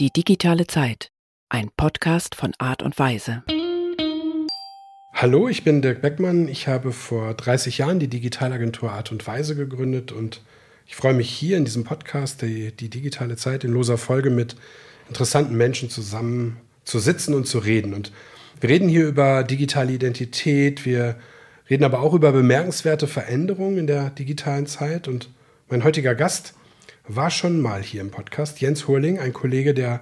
Die digitale Zeit. Ein Podcast von Art und Weise. Hallo, ich bin Dirk Beckmann. Ich habe vor 30 Jahren die Digitalagentur Art und Weise gegründet und ich freue mich hier in diesem Podcast, die, die digitale Zeit in loser Folge mit interessanten Menschen zusammen zu sitzen und zu reden. Und wir reden hier über digitale Identität, wir reden aber auch über bemerkenswerte Veränderungen in der digitalen Zeit. Und mein heutiger Gast war schon mal hier im Podcast, Jens Hurling, ein Kollege, der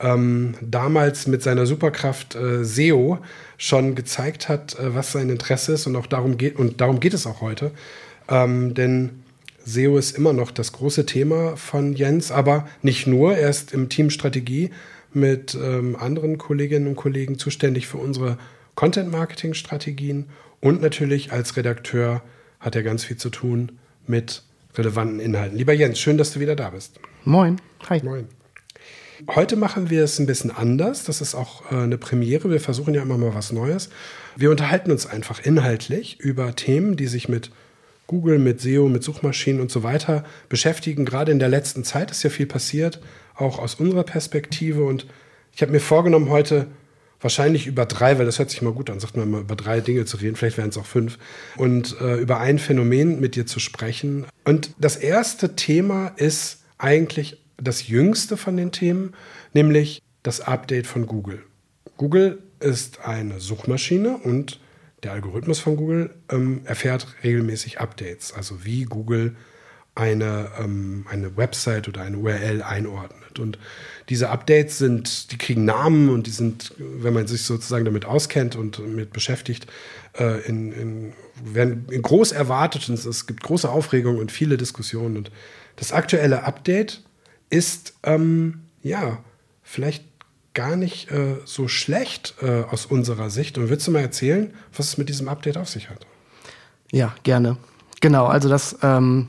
ähm, damals mit seiner Superkraft äh, SEO schon gezeigt hat, äh, was sein Interesse ist und auch darum geht, und darum geht es auch heute. Ähm, denn SEO ist immer noch das große Thema von Jens, aber nicht nur. Er ist im Team Strategie mit ähm, anderen Kolleginnen und Kollegen zuständig für unsere Content-Marketing-Strategien und natürlich als Redakteur hat er ganz viel zu tun mit relevanten Inhalten. Lieber Jens, schön, dass du wieder da bist. Moin. Hi. Moin. Heute machen wir es ein bisschen anders. Das ist auch äh, eine Premiere. Wir versuchen ja immer mal was Neues. Wir unterhalten uns einfach inhaltlich über Themen, die sich mit Google, mit SEO, mit Suchmaschinen und so weiter beschäftigen. Gerade in der letzten Zeit ist ja viel passiert, auch aus unserer Perspektive. Und ich habe mir vorgenommen, heute wahrscheinlich über drei, weil das hört sich mal gut an, sagt man mal über drei Dinge zu reden, vielleicht wären es auch fünf, und äh, über ein Phänomen mit dir zu sprechen. Und das erste Thema ist eigentlich das jüngste von den Themen, nämlich das Update von Google. Google ist eine Suchmaschine und der Algorithmus von Google ähm, erfährt regelmäßig Updates, also wie Google eine, ähm, eine Website oder eine URL einordnet. Und diese Updates sind, die kriegen Namen und die sind, wenn man sich sozusagen damit auskennt und mit beschäftigt, äh, in, in, werden groß erwartet und es gibt große Aufregung und viele Diskussionen. Und das aktuelle Update ist, ähm, ja, vielleicht gar nicht äh, so schlecht äh, aus unserer Sicht. Und willst du mal erzählen, was es mit diesem Update auf sich hat? Ja, gerne. Genau, also das ähm,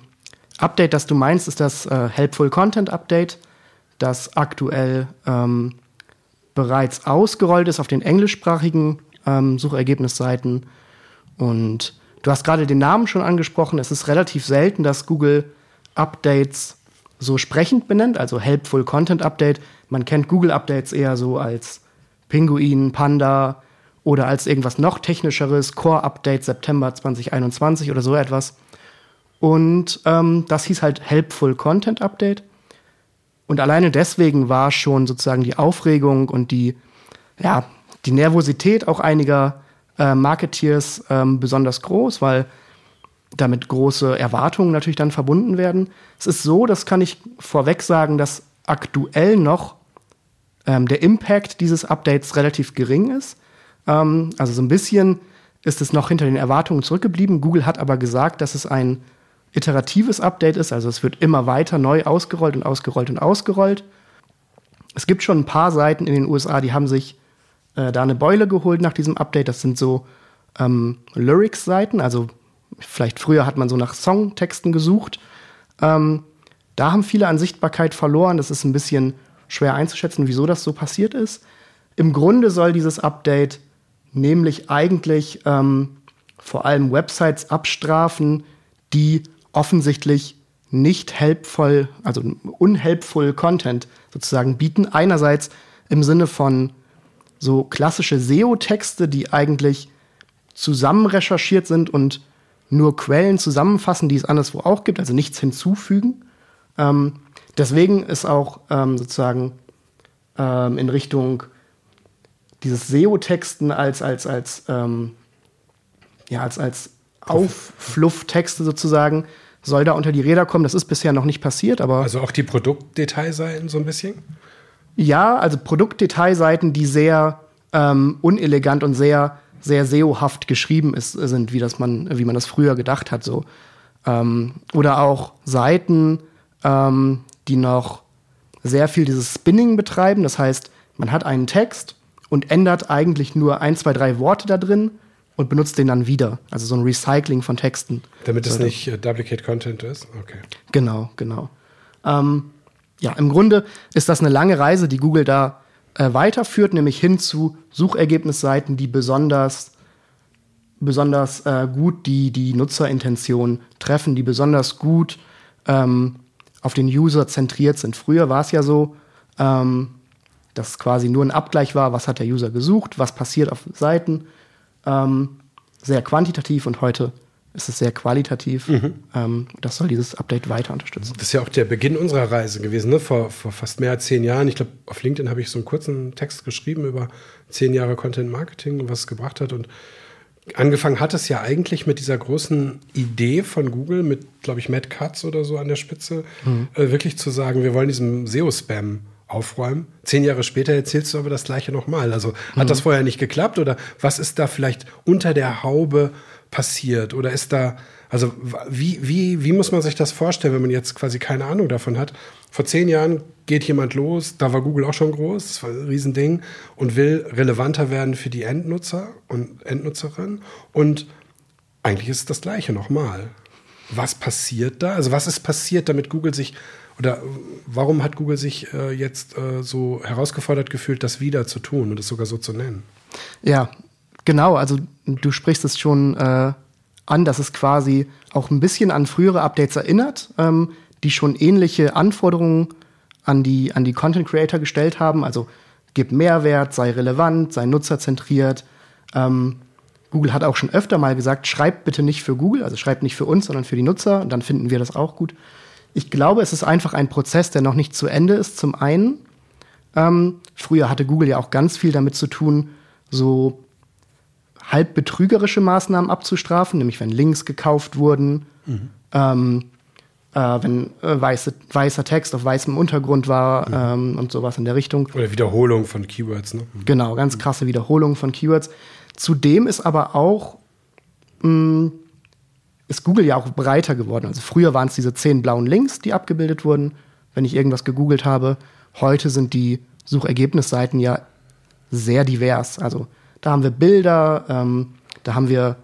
Update, das du meinst, ist das äh, Helpful Content Update, das aktuell ähm, bereits ausgerollt ist auf den englischsprachigen ähm, Suchergebnisseiten. Und du hast gerade den Namen schon angesprochen. Es ist relativ selten, dass Google Updates so sprechend benennt, also Helpful Content Update. Man kennt Google Updates eher so als Pinguin, Panda oder als irgendwas noch technischeres, Core Update September 2021 oder so etwas. Und ähm, das hieß halt Helpful Content Update. Und alleine deswegen war schon sozusagen die Aufregung und die, ja, die Nervosität auch einiger äh, Marketeers ähm, besonders groß, weil damit große Erwartungen natürlich dann verbunden werden. Es ist so, das kann ich vorweg sagen, dass aktuell noch ähm, der Impact dieses Updates relativ gering ist. Ähm, also so ein bisschen ist es noch hinter den Erwartungen zurückgeblieben. Google hat aber gesagt, dass es ein iteratives Update ist, also es wird immer weiter neu ausgerollt und ausgerollt und ausgerollt. Es gibt schon ein paar Seiten in den USA, die haben sich äh, da eine Beule geholt nach diesem Update. Das sind so ähm, Lyrics-Seiten, also vielleicht früher hat man so nach Songtexten gesucht. Ähm, da haben viele an Sichtbarkeit verloren. Das ist ein bisschen schwer einzuschätzen, wieso das so passiert ist. Im Grunde soll dieses Update nämlich eigentlich ähm, vor allem Websites abstrafen, die offensichtlich nicht helpful, also unhelpful Content sozusagen bieten. Einerseits im Sinne von so klassische SEO-Texte, die eigentlich zusammen recherchiert sind und nur Quellen zusammenfassen, die es anderswo auch gibt, also nichts hinzufügen. Ähm, deswegen ist auch ähm, sozusagen ähm, in Richtung dieses SEO-Texten als, als, als, ähm, ja, als, als Aufflufftexte sozusagen soll da unter die Räder kommen. Das ist bisher noch nicht passiert, aber. Also auch die Produktdetailseiten so ein bisschen? Ja, also Produktdetailseiten, die sehr ähm, unelegant und sehr sehr SEO-haft geschrieben ist, sind, wie, das man, wie man das früher gedacht hat. So. Ähm, oder auch Seiten, ähm, die noch sehr viel dieses Spinning betreiben. Das heißt, man hat einen Text und ändert eigentlich nur ein, zwei, drei Worte da drin und benutzt den dann wieder. Also so ein Recycling von Texten. Damit es nicht äh, Duplicate Content ist? Okay. Genau, genau. Ähm, ja, im Grunde ist das eine lange Reise, die Google da äh, weiterführt, nämlich hin zu Suchergebnisseiten, die besonders, besonders äh, gut die, die Nutzerintention treffen, die besonders gut ähm, auf den User zentriert sind. Früher war es ja so, ähm, dass es quasi nur ein Abgleich war, was hat der User gesucht, was passiert auf Seiten. Ähm, sehr quantitativ und heute ist es sehr qualitativ. Mhm. Ähm, das soll dieses Update weiter unterstützen. Das ist ja auch der Beginn unserer Reise gewesen, ne? vor, vor fast mehr als zehn Jahren. Ich glaube, auf LinkedIn habe ich so einen kurzen Text geschrieben über zehn Jahre Content Marketing und was es gebracht hat. Und angefangen hat es ja eigentlich mit dieser großen Idee von Google, mit, glaube ich, Matt Katz oder so an der Spitze, mhm. äh, wirklich zu sagen, wir wollen diesem SEO-Spam aufräumen. Zehn Jahre später erzählst du aber das Gleiche nochmal. Also hat mhm. das vorher nicht geklappt oder was ist da vielleicht unter der Haube passiert? Oder ist da, also wie, wie, wie muss man sich das vorstellen, wenn man jetzt quasi keine Ahnung davon hat? Vor zehn Jahren geht jemand los, da war Google auch schon groß, das war ein Riesending und will relevanter werden für die Endnutzer und Endnutzerinnen. Und eigentlich ist es das Gleiche nochmal. Was passiert da? Also was ist passiert, damit Google sich oder warum hat Google sich äh, jetzt äh, so herausgefordert gefühlt, das wieder zu tun und es sogar so zu nennen? Ja, Genau, also du sprichst es schon äh, an, dass es quasi auch ein bisschen an frühere Updates erinnert, ähm, die schon ähnliche Anforderungen an die, an die Content Creator gestellt haben. Also gib Mehrwert, sei relevant, sei nutzerzentriert. Ähm, Google hat auch schon öfter mal gesagt, schreibt bitte nicht für Google, also schreibt nicht für uns, sondern für die Nutzer, dann finden wir das auch gut. Ich glaube, es ist einfach ein Prozess, der noch nicht zu Ende ist. Zum einen, ähm, früher hatte Google ja auch ganz viel damit zu tun, so halb betrügerische Maßnahmen abzustrafen, nämlich wenn Links gekauft wurden, mhm. ähm, äh, wenn äh, weiße, weißer Text auf weißem Untergrund war mhm. ähm, und sowas in der Richtung. Oder Wiederholung von Keywords, ne? Mhm. Genau, ganz krasse Wiederholung von Keywords. Zudem ist aber auch mh, mm, ist Google ja auch breiter geworden. Also früher waren es diese zehn blauen Links, die abgebildet wurden, wenn ich irgendwas gegoogelt habe. Heute sind die Suchergebnisseiten ja sehr divers. Also da haben wir Bilder, ähm, da haben wir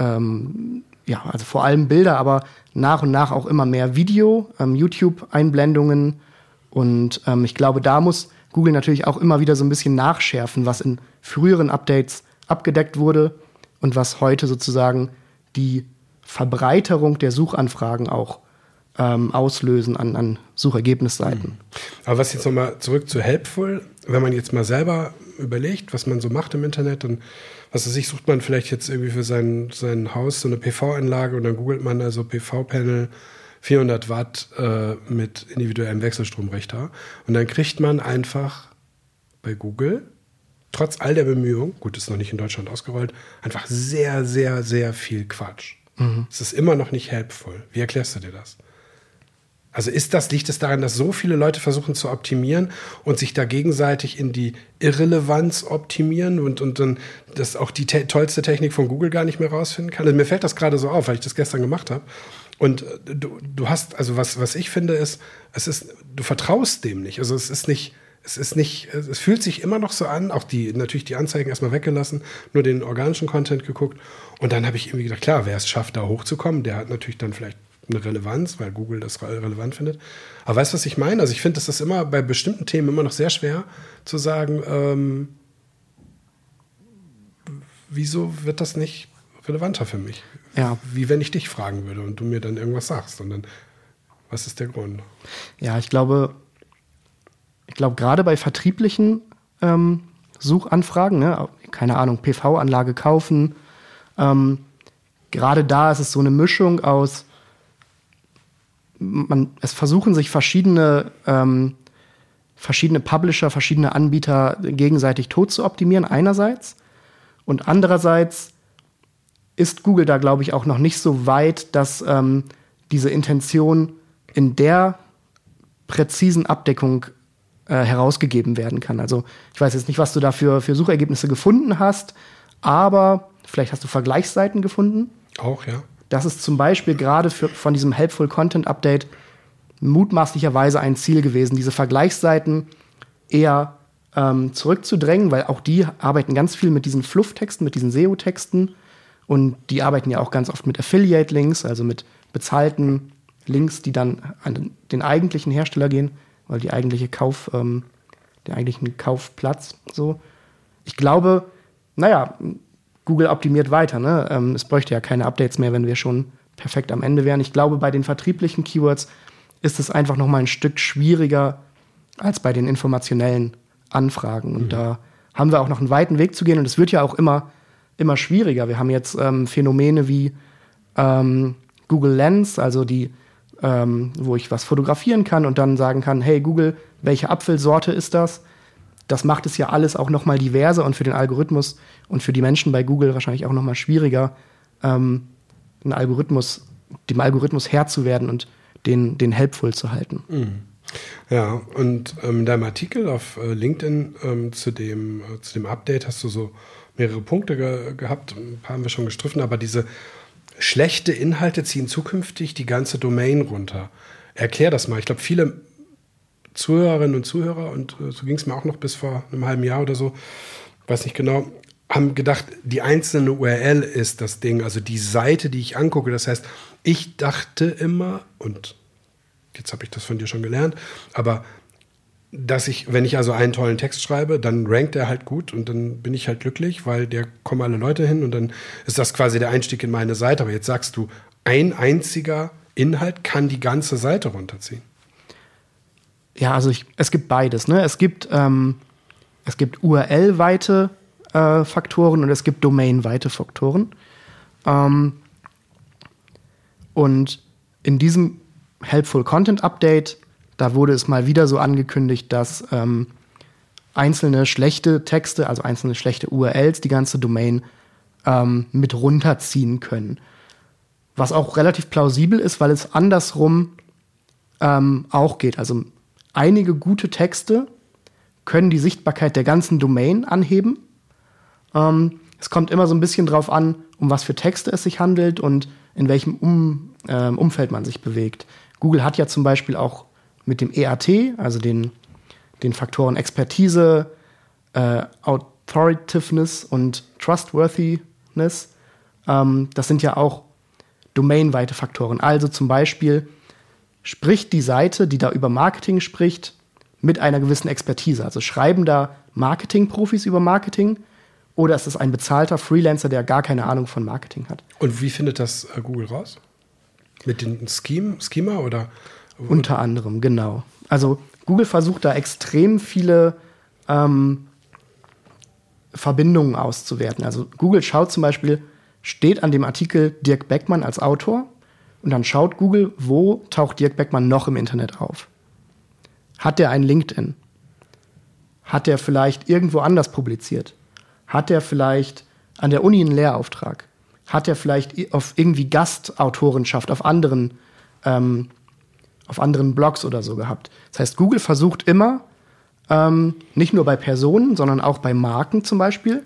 ähm, ja, also vor allem Bilder, aber nach und nach auch immer mehr Video, ähm, YouTube-Einblendungen. Und ähm, ich glaube, da muss Google natürlich auch immer wieder so ein bisschen nachschärfen, was in früheren Updates abgedeckt wurde und was heute sozusagen die Verbreiterung der Suchanfragen auch ähm, auslösen an, an Suchergebnisseiten. Aber was jetzt nochmal zurück zu Helpful, wenn man jetzt mal selber überlegt, was man so macht im Internet und was weiß ich, sucht man vielleicht jetzt irgendwie für sein, sein Haus so eine PV-Anlage und dann googelt man also PV-Panel 400 Watt äh, mit individuellem Wechselstromrechter und dann kriegt man einfach bei Google trotz all der Bemühungen, gut, ist noch nicht in Deutschland ausgerollt, einfach sehr, sehr, sehr viel Quatsch. Mhm. Es ist immer noch nicht helpful. Wie erklärst du dir das? Also ist das, liegt es daran, dass so viele Leute versuchen zu optimieren und sich da gegenseitig in die Irrelevanz optimieren und, und dann das auch die te tollste Technik von Google gar nicht mehr rausfinden kann? Also mir fällt das gerade so auf, weil ich das gestern gemacht habe. Und äh, du, du hast, also was, was ich finde, ist, es ist, du vertraust dem nicht. Also es ist nicht, es ist nicht, es fühlt sich immer noch so an, auch die, natürlich die Anzeigen erstmal weggelassen, nur den organischen Content geguckt. Und dann habe ich irgendwie gedacht, klar, wer es schafft, da hochzukommen, der hat natürlich dann vielleicht eine Relevanz, weil Google das relevant findet. Aber weißt du, was ich meine? Also ich finde, das ist immer bei bestimmten Themen immer noch sehr schwer zu sagen, ähm, wieso wird das nicht relevanter für mich? Ja. Wie wenn ich dich fragen würde und du mir dann irgendwas sagst. Und dann, was ist der Grund? Ja, ich glaube, glaube, gerade bei vertrieblichen ähm, Suchanfragen, ne, keine Ahnung, PV-Anlage kaufen, ähm, gerade da ist es so eine Mischung aus man, es versuchen sich verschiedene, ähm, verschiedene Publisher, verschiedene Anbieter gegenseitig tot zu optimieren, einerseits. Und andererseits ist Google da, glaube ich, auch noch nicht so weit, dass ähm, diese Intention in der präzisen Abdeckung äh, herausgegeben werden kann. Also ich weiß jetzt nicht, was du da für, für Suchergebnisse gefunden hast, aber vielleicht hast du Vergleichsseiten gefunden. Auch, ja dass es zum Beispiel gerade von diesem Helpful Content Update mutmaßlicherweise ein Ziel gewesen, diese Vergleichsseiten eher ähm, zurückzudrängen, weil auch die arbeiten ganz viel mit diesen Flufftexten, mit diesen SEO-Texten und die arbeiten ja auch ganz oft mit Affiliate-Links, also mit bezahlten Links, die dann an den eigentlichen Hersteller gehen, weil die eigentliche Kauf, ähm, den eigentlichen Kaufplatz so. Ich glaube, naja, Google optimiert weiter. Ne? Ähm, es bräuchte ja keine Updates mehr, wenn wir schon perfekt am Ende wären. Ich glaube, bei den vertrieblichen Keywords ist es einfach noch mal ein Stück schwieriger als bei den informationellen Anfragen. Und mhm. da haben wir auch noch einen weiten Weg zu gehen. Und es wird ja auch immer, immer schwieriger. Wir haben jetzt ähm, Phänomene wie ähm, Google Lens, also die, ähm, wo ich was fotografieren kann und dann sagen kann, hey Google, welche Apfelsorte ist das? Das macht es ja alles auch noch mal diverser und für den Algorithmus und für die Menschen bei Google wahrscheinlich auch noch mal schwieriger, ähm, einen Algorithmus, dem Algorithmus Herr zu werden und den, den helpful zu halten. Mhm. Ja, und ähm, in deinem Artikel auf äh, LinkedIn ähm, zu, dem, äh, zu dem Update hast du so mehrere Punkte ge gehabt. Ein paar haben wir schon gestriffen, aber diese schlechte Inhalte ziehen zukünftig die ganze Domain runter. Erklär das mal. Ich glaube, viele Zuhörerinnen und Zuhörer, und äh, so ging es mir auch noch bis vor einem halben Jahr oder so, weiß nicht genau, haben gedacht, die einzelne URL ist das Ding, also die Seite, die ich angucke. Das heißt, ich dachte immer, und jetzt habe ich das von dir schon gelernt, aber dass ich, wenn ich also einen tollen Text schreibe, dann rankt er halt gut und dann bin ich halt glücklich, weil der kommen alle Leute hin und dann ist das quasi der Einstieg in meine Seite. Aber jetzt sagst du, ein einziger Inhalt kann die ganze Seite runterziehen. Ja, also ich, es gibt beides. Ne? Es gibt, ähm, gibt URL-weite äh, Faktoren und es gibt Domain-weite Faktoren. Ähm, und in diesem Helpful Content Update, da wurde es mal wieder so angekündigt, dass ähm, einzelne schlechte Texte, also einzelne schlechte URLs, die ganze Domain ähm, mit runterziehen können. Was auch relativ plausibel ist, weil es andersrum ähm, auch geht. Also einige gute Texte können die Sichtbarkeit der ganzen Domain anheben. Ähm, es kommt immer so ein bisschen drauf an, um was für Texte es sich handelt und in welchem um, äh, Umfeld man sich bewegt. Google hat ja zum Beispiel auch mit dem EAT, also den, den Faktoren Expertise, äh, Authoritiveness und Trustworthiness, ähm, das sind ja auch domainweite Faktoren. Also zum Beispiel spricht die Seite, die da über Marketing spricht, mit einer gewissen Expertise. Also schreiben da Marketing-Profis über Marketing oder ist es ein bezahlter Freelancer, der gar keine Ahnung von Marketing hat? Und wie findet das äh, Google raus? Mit dem Schema oder? Unter anderem, genau. Also Google versucht da extrem viele ähm, Verbindungen auszuwerten. Also Google schaut zum Beispiel, steht an dem Artikel Dirk Beckmann als Autor und dann schaut Google, wo taucht Dirk Beckmann noch im Internet auf. Hat der ein LinkedIn? Hat der vielleicht irgendwo anders publiziert? Hat der vielleicht an der Uni einen Lehrauftrag? hat er vielleicht auf irgendwie Gastautorenschaft auf anderen, ähm, auf anderen Blogs oder so gehabt. Das heißt, Google versucht immer, ähm, nicht nur bei Personen, sondern auch bei Marken zum Beispiel,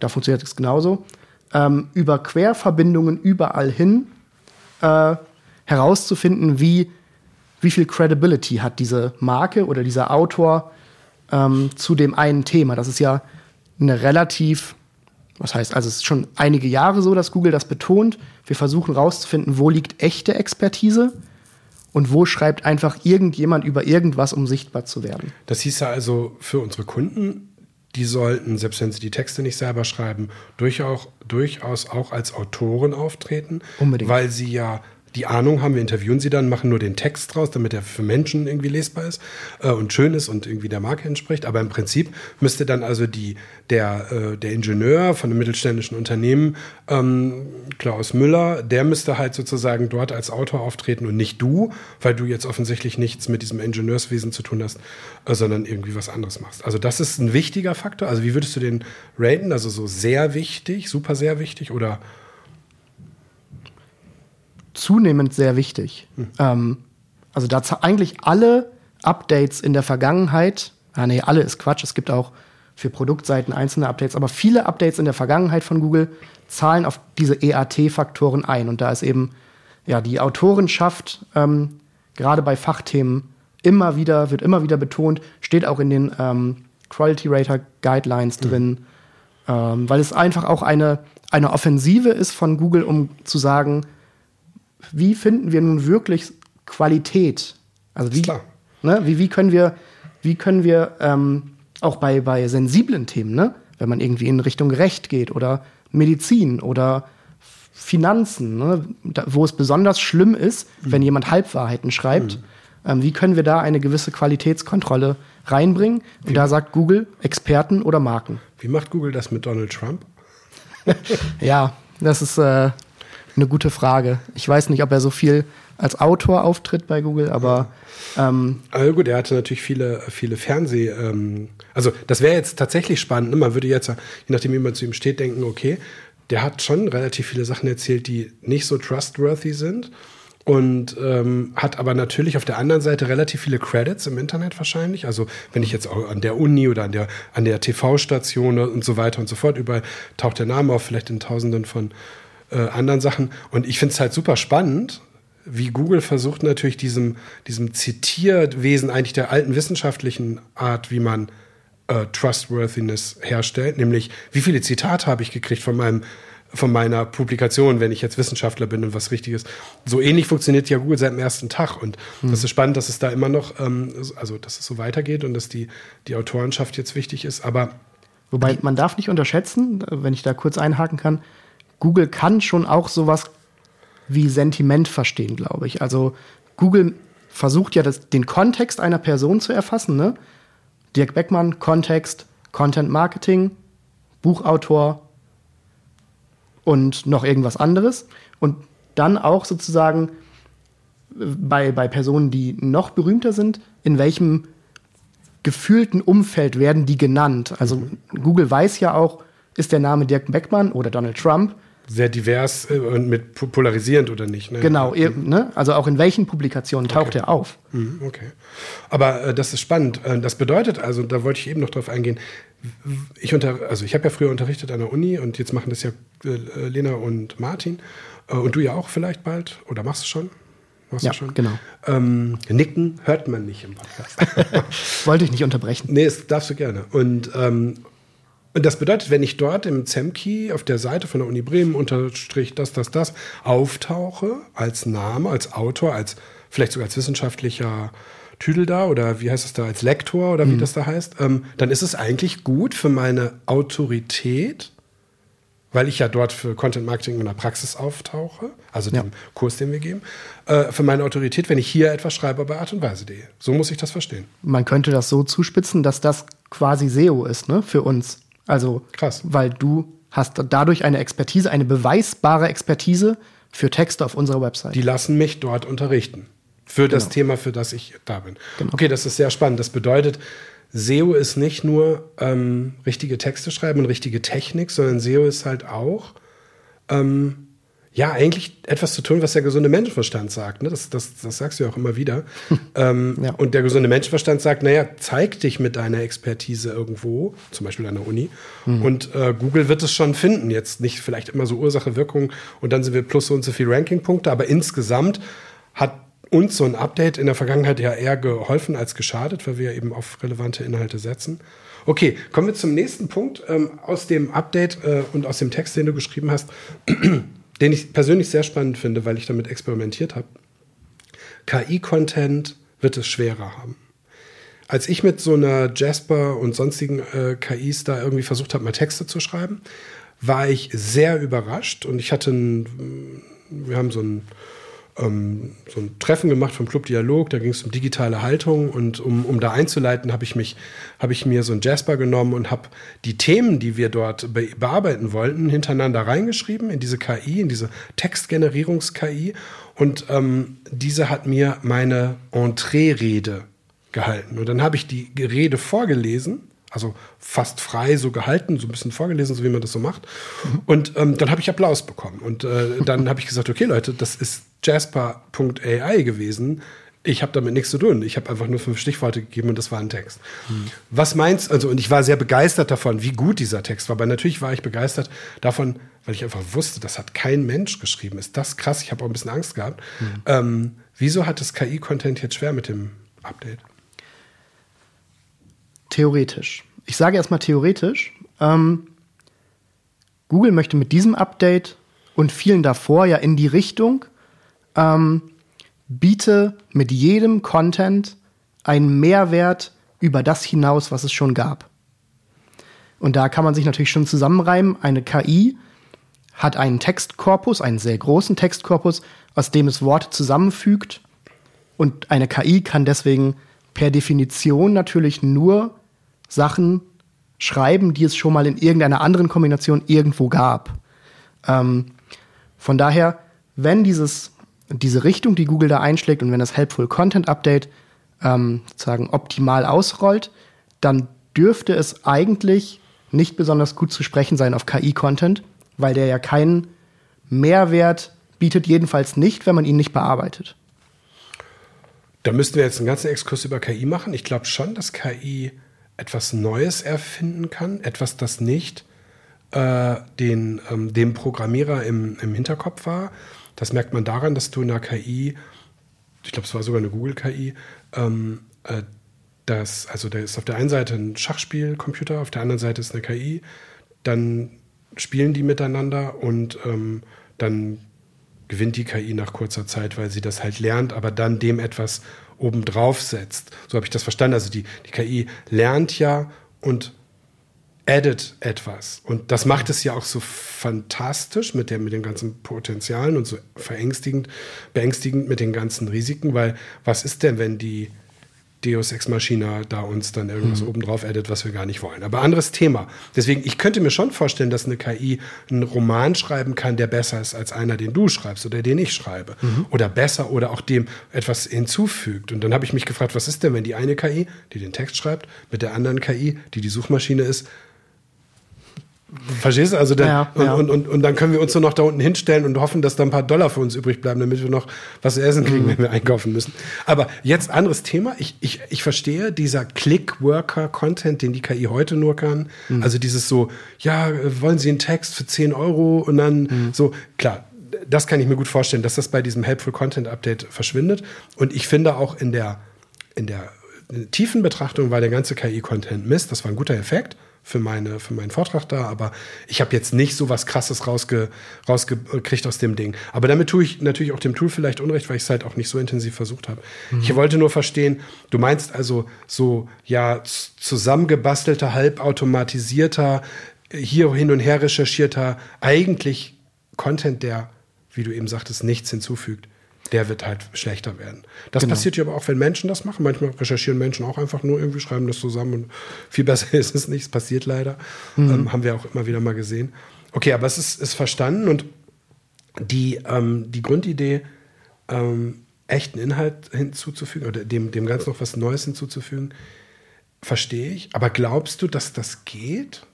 da funktioniert es genauso, ähm, über Querverbindungen überall hin äh, herauszufinden, wie, wie viel Credibility hat diese Marke oder dieser Autor ähm, zu dem einen Thema. Das ist ja eine relativ was heißt, also es ist schon einige Jahre so, dass Google das betont. Wir versuchen rauszufinden, wo liegt echte Expertise und wo schreibt einfach irgendjemand über irgendwas, um sichtbar zu werden. Das hieß ja also für unsere Kunden, die sollten, selbst wenn sie die Texte nicht selber schreiben, durchaus, durchaus auch als Autoren auftreten. Unbedingt. Weil sie ja die Ahnung haben, wir interviewen sie dann, machen nur den Text draus, damit er für Menschen irgendwie lesbar ist äh, und schön ist und irgendwie der Marke entspricht. Aber im Prinzip müsste dann also die, der, äh, der Ingenieur von einem mittelständischen Unternehmen, ähm, Klaus Müller, der müsste halt sozusagen dort als Autor auftreten und nicht du, weil du jetzt offensichtlich nichts mit diesem Ingenieurswesen zu tun hast, äh, sondern irgendwie was anderes machst. Also das ist ein wichtiger Faktor. Also wie würdest du den raten? Also so sehr wichtig, super sehr wichtig oder zunehmend sehr wichtig. Hm. Ähm, also da eigentlich alle Updates in der Vergangenheit, ah nee, alle ist Quatsch, es gibt auch für Produktseiten einzelne Updates, aber viele Updates in der Vergangenheit von Google zahlen auf diese EAT-Faktoren ein. Und da ist eben ja die Autorenschaft ähm, gerade bei Fachthemen immer wieder, wird immer wieder betont, steht auch in den ähm, Quality Rater Guidelines mhm. drin, ähm, weil es einfach auch eine, eine Offensive ist von Google, um zu sagen, wie finden wir nun wirklich Qualität? Also wie, ne, wie, wie können wir, wie können wir ähm, auch bei, bei sensiblen Themen, ne, wenn man irgendwie in Richtung Recht geht oder Medizin oder Finanzen, ne, da, wo es besonders schlimm ist, mhm. wenn jemand Halbwahrheiten schreibt, mhm. Ähm, wie können wir da eine gewisse Qualitätskontrolle reinbringen? Und wie? da sagt Google Experten oder Marken. Wie macht Google das mit Donald Trump? ja, das ist äh, eine gute Frage. Ich weiß nicht, ob er so viel als Autor auftritt bei Google, aber. Ähm, aber gut, er hatte natürlich viele, viele Fernseh. Ähm, also, das wäre jetzt tatsächlich spannend. Ne? Man würde jetzt, je nachdem, wie man zu ihm steht, denken, okay, der hat schon relativ viele Sachen erzählt, die nicht so trustworthy sind. Und ähm, hat aber natürlich auf der anderen Seite relativ viele Credits im Internet wahrscheinlich. Also wenn ich jetzt auch an der Uni oder an der, an der TV-Station und so weiter und so fort, überall taucht der Name auf, vielleicht in tausenden von äh, anderen Sachen. Und ich finde es halt super spannend, wie Google versucht natürlich diesem, diesem Zitierwesen eigentlich der alten wissenschaftlichen Art, wie man äh, Trustworthiness herstellt, nämlich wie viele Zitate habe ich gekriegt von meinem von meiner Publikation, wenn ich jetzt Wissenschaftler bin und was Richtiges. So ähnlich funktioniert ja Google seit dem ersten Tag und mhm. das ist spannend, dass es da immer noch, ähm, also dass es so weitergeht und dass die, die Autorenschaft jetzt wichtig ist, aber Wobei man darf nicht unterschätzen, wenn ich da kurz einhaken kann, Google kann schon auch sowas wie Sentiment verstehen, glaube ich. Also Google versucht ja das, den Kontext einer Person zu erfassen. Ne? Dirk Beckmann, Kontext, Content Marketing, Buchautor und noch irgendwas anderes. Und dann auch sozusagen äh, bei, bei Personen, die noch berühmter sind, in welchem gefühlten Umfeld werden die genannt. Also mhm. Google weiß ja auch, ist der Name Dirk Beckmann oder Donald Trump sehr divers äh, und mit polarisierend oder nicht. Ne? Genau, mhm. ne? also auch in welchen Publikationen taucht okay. er auf. Mhm, okay. Aber äh, das ist spannend. Äh, das bedeutet also, da wollte ich eben noch drauf eingehen, ich unter, also ich habe ja früher unterrichtet an der Uni und jetzt machen das ja äh, Lena und Martin äh, und du ja auch vielleicht bald oder machst du schon? Machst ja, schon? genau. Ähm, nicken hört man nicht im Podcast. Wollte ich nicht unterbrechen. Nee, das darfst du gerne. Und ähm, und das bedeutet, wenn ich dort im Zemki auf der Seite von der Uni Bremen unterstrich das, das, das auftauche als Name, als Autor, als vielleicht sogar als wissenschaftlicher Tüdel da oder wie heißt es da, als Lektor oder wie mhm. das da heißt, ähm, dann ist es eigentlich gut für meine Autorität, weil ich ja dort für Content Marketing in der Praxis auftauche, also ja. dem Kurs, den wir geben, äh, für meine Autorität, wenn ich hier etwas schreibe bei Art und Weise.de. So muss ich das verstehen. Man könnte das so zuspitzen, dass das quasi SEO ist, ne, für uns. Also, Krass. weil du hast dadurch eine Expertise, eine beweisbare Expertise für Texte auf unserer Website. Die lassen mich dort unterrichten. Für das genau. Thema, für das ich da bin. Genau. Okay, das ist sehr spannend. Das bedeutet, SEO ist nicht nur ähm, richtige Texte schreiben und richtige Technik, sondern SEO ist halt auch ähm, ja, eigentlich etwas zu tun, was der gesunde Menschenverstand sagt. Ne? Das, das, das sagst du ja auch immer wieder. ähm, ja. Und der gesunde Menschenverstand sagt, naja, zeig dich mit deiner Expertise irgendwo, zum Beispiel an der Uni. Mhm. Und äh, Google wird es schon finden. Jetzt nicht vielleicht immer so Ursache, Wirkung und dann sind wir plus so und so viele Rankingpunkte, aber insgesamt hat uns so ein Update in der Vergangenheit ja eher geholfen als geschadet, weil wir eben auf relevante Inhalte setzen. Okay, kommen wir zum nächsten Punkt ähm, aus dem Update äh, und aus dem Text, den du geschrieben hast den ich persönlich sehr spannend finde, weil ich damit experimentiert habe. KI-Content wird es schwerer haben. Als ich mit so einer Jasper und sonstigen äh, KIs da irgendwie versucht habe, mal Texte zu schreiben, war ich sehr überrascht und ich hatte ein, wir haben so ein ähm, so ein Treffen gemacht vom Club Dialog, da ging es um digitale Haltung und um, um da einzuleiten, habe ich mich, ich mir so ein Jasper genommen und habe die Themen, die wir dort be bearbeiten wollten, hintereinander reingeschrieben in diese KI, in diese Textgenerierungs-KI und ähm, diese hat mir meine Entree-Rede gehalten. Und dann habe ich die Rede vorgelesen also fast frei so gehalten, so ein bisschen vorgelesen, so wie man das so macht. Und ähm, dann habe ich Applaus bekommen. Und äh, dann habe ich gesagt, okay Leute, das ist Jasper.ai gewesen. Ich habe damit nichts zu tun. Ich habe einfach nur fünf Stichworte gegeben und das war ein Text. Mhm. Was meinst also? Und ich war sehr begeistert davon, wie gut dieser Text war. Aber natürlich war ich begeistert davon, weil ich einfach wusste, das hat kein Mensch geschrieben. Ist das krass? Ich habe auch ein bisschen Angst gehabt. Mhm. Ähm, wieso hat das KI-Content jetzt schwer mit dem Update? Theoretisch. Ich sage erstmal theoretisch. Ähm, Google möchte mit diesem Update und vielen davor ja in die Richtung, ähm, biete mit jedem Content einen Mehrwert über das hinaus, was es schon gab. Und da kann man sich natürlich schon zusammenreimen. Eine KI hat einen Textkorpus, einen sehr großen Textkorpus, aus dem es Worte zusammenfügt Und eine KI kann deswegen per Definition natürlich nur Sachen schreiben, die es schon mal in irgendeiner anderen Kombination irgendwo gab. Ähm, von daher, wenn dieses, diese Richtung, die Google da einschlägt und wenn das Helpful Content Update ähm, sozusagen optimal ausrollt, dann dürfte es eigentlich nicht besonders gut zu sprechen sein auf KI-Content, weil der ja keinen Mehrwert bietet, jedenfalls nicht, wenn man ihn nicht bearbeitet. Da müssten wir jetzt einen ganzen Exkurs über KI machen. Ich glaube schon, dass KI etwas Neues erfinden kann, etwas, das nicht äh, den, ähm, dem Programmierer im, im Hinterkopf war. Das merkt man daran, dass du in der KI, ich glaube, es war sogar eine Google-KI, ähm, äh, das, also da ist auf der einen Seite ein Schachspielcomputer, auf der anderen Seite ist eine KI, dann spielen die miteinander und ähm, dann gewinnt die KI nach kurzer Zeit, weil sie das halt lernt, aber dann dem etwas obendrauf setzt. So habe ich das verstanden. Also die, die KI lernt ja und addet etwas. Und das macht es ja auch so fantastisch mit, der, mit den ganzen Potenzialen und so verängstigend, beängstigend mit den ganzen Risiken, weil was ist denn, wenn die Deus Ex Machina da uns dann irgendwas mhm. obendrauf addet, was wir gar nicht wollen. Aber anderes Thema. Deswegen, ich könnte mir schon vorstellen, dass eine KI einen Roman schreiben kann, der besser ist als einer, den du schreibst oder den ich schreibe. Mhm. Oder besser oder auch dem etwas hinzufügt. Und dann habe ich mich gefragt, was ist denn, wenn die eine KI, die den Text schreibt, mit der anderen KI, die die Suchmaschine ist, Verstehst du? Also dann, ja, ja. Und, und, und, dann können wir uns nur noch da unten hinstellen und hoffen, dass da ein paar Dollar für uns übrig bleiben, damit wir noch was zu essen kriegen, mhm. wenn wir einkaufen müssen. Aber jetzt anderes Thema. Ich, ich, ich verstehe dieser Click-Worker-Content, den die KI heute nur kann. Mhm. Also dieses so, ja, wollen Sie einen Text für 10 Euro und dann mhm. so, klar, das kann ich mir gut vorstellen, dass das bei diesem Helpful Content Update verschwindet. Und ich finde auch in der, in der tiefen Betrachtung war der ganze KI-Content Mist. Das war ein guter Effekt für, meine, für meinen Vortrag da, aber ich habe jetzt nicht so was Krasses rausge, rausgekriegt aus dem Ding. Aber damit tue ich natürlich auch dem Tool vielleicht Unrecht, weil ich es halt auch nicht so intensiv versucht habe. Mhm. Ich wollte nur verstehen, du meinst also so, ja, zusammengebastelter, halbautomatisierter, hier hin und her recherchierter, eigentlich Content, der, wie du eben sagtest, nichts hinzufügt der wird halt schlechter werden. Das genau. passiert ja aber auch, wenn Menschen das machen. Manchmal recherchieren Menschen auch einfach nur irgendwie, schreiben das zusammen und viel besser ist es nicht. Es passiert leider. Mhm. Ähm, haben wir auch immer wieder mal gesehen. Okay, aber es ist, ist verstanden und die, ähm, die Grundidee, ähm, echten Inhalt hinzuzufügen oder dem, dem Ganzen noch was Neues hinzuzufügen, verstehe ich. Aber glaubst du, dass das geht?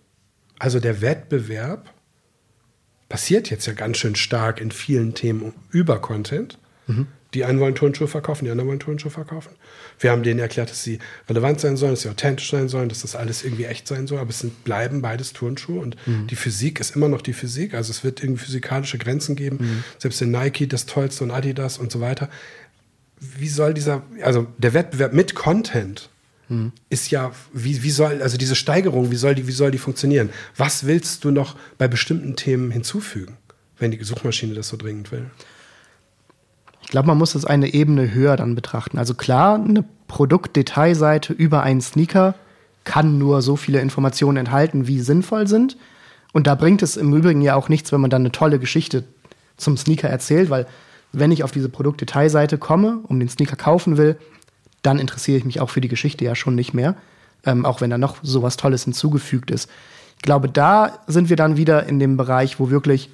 Also der Wettbewerb passiert jetzt ja ganz schön stark in vielen Themen über Content. Mhm. Die einen wollen Turnschuhe verkaufen, die anderen wollen Turnschuhe verkaufen. Wir haben denen erklärt, dass sie relevant sein sollen, dass sie authentisch sein sollen, dass das alles irgendwie echt sein soll. Aber es sind, bleiben beides Turnschuhe und mhm. die Physik ist immer noch die Physik. Also es wird irgendwie physikalische Grenzen geben. Mhm. Selbst in Nike das Tollste und Adidas und so weiter. Wie soll dieser, also der Wettbewerb mit Content mhm. ist ja, wie, wie soll, also diese Steigerung, wie soll die, wie soll die funktionieren? Was willst du noch bei bestimmten Themen hinzufügen, wenn die Suchmaschine das so dringend will? Ich glaube, man muss das eine Ebene höher dann betrachten. Also klar, eine Produktdetailseite über einen Sneaker kann nur so viele Informationen enthalten, wie sinnvoll sind. Und da bringt es im Übrigen ja auch nichts, wenn man dann eine tolle Geschichte zum Sneaker erzählt, weil wenn ich auf diese Produktdetailseite komme, um den Sneaker kaufen will, dann interessiere ich mich auch für die Geschichte ja schon nicht mehr, ähm, auch wenn da noch sowas Tolles hinzugefügt ist. Ich glaube, da sind wir dann wieder in dem Bereich, wo wirklich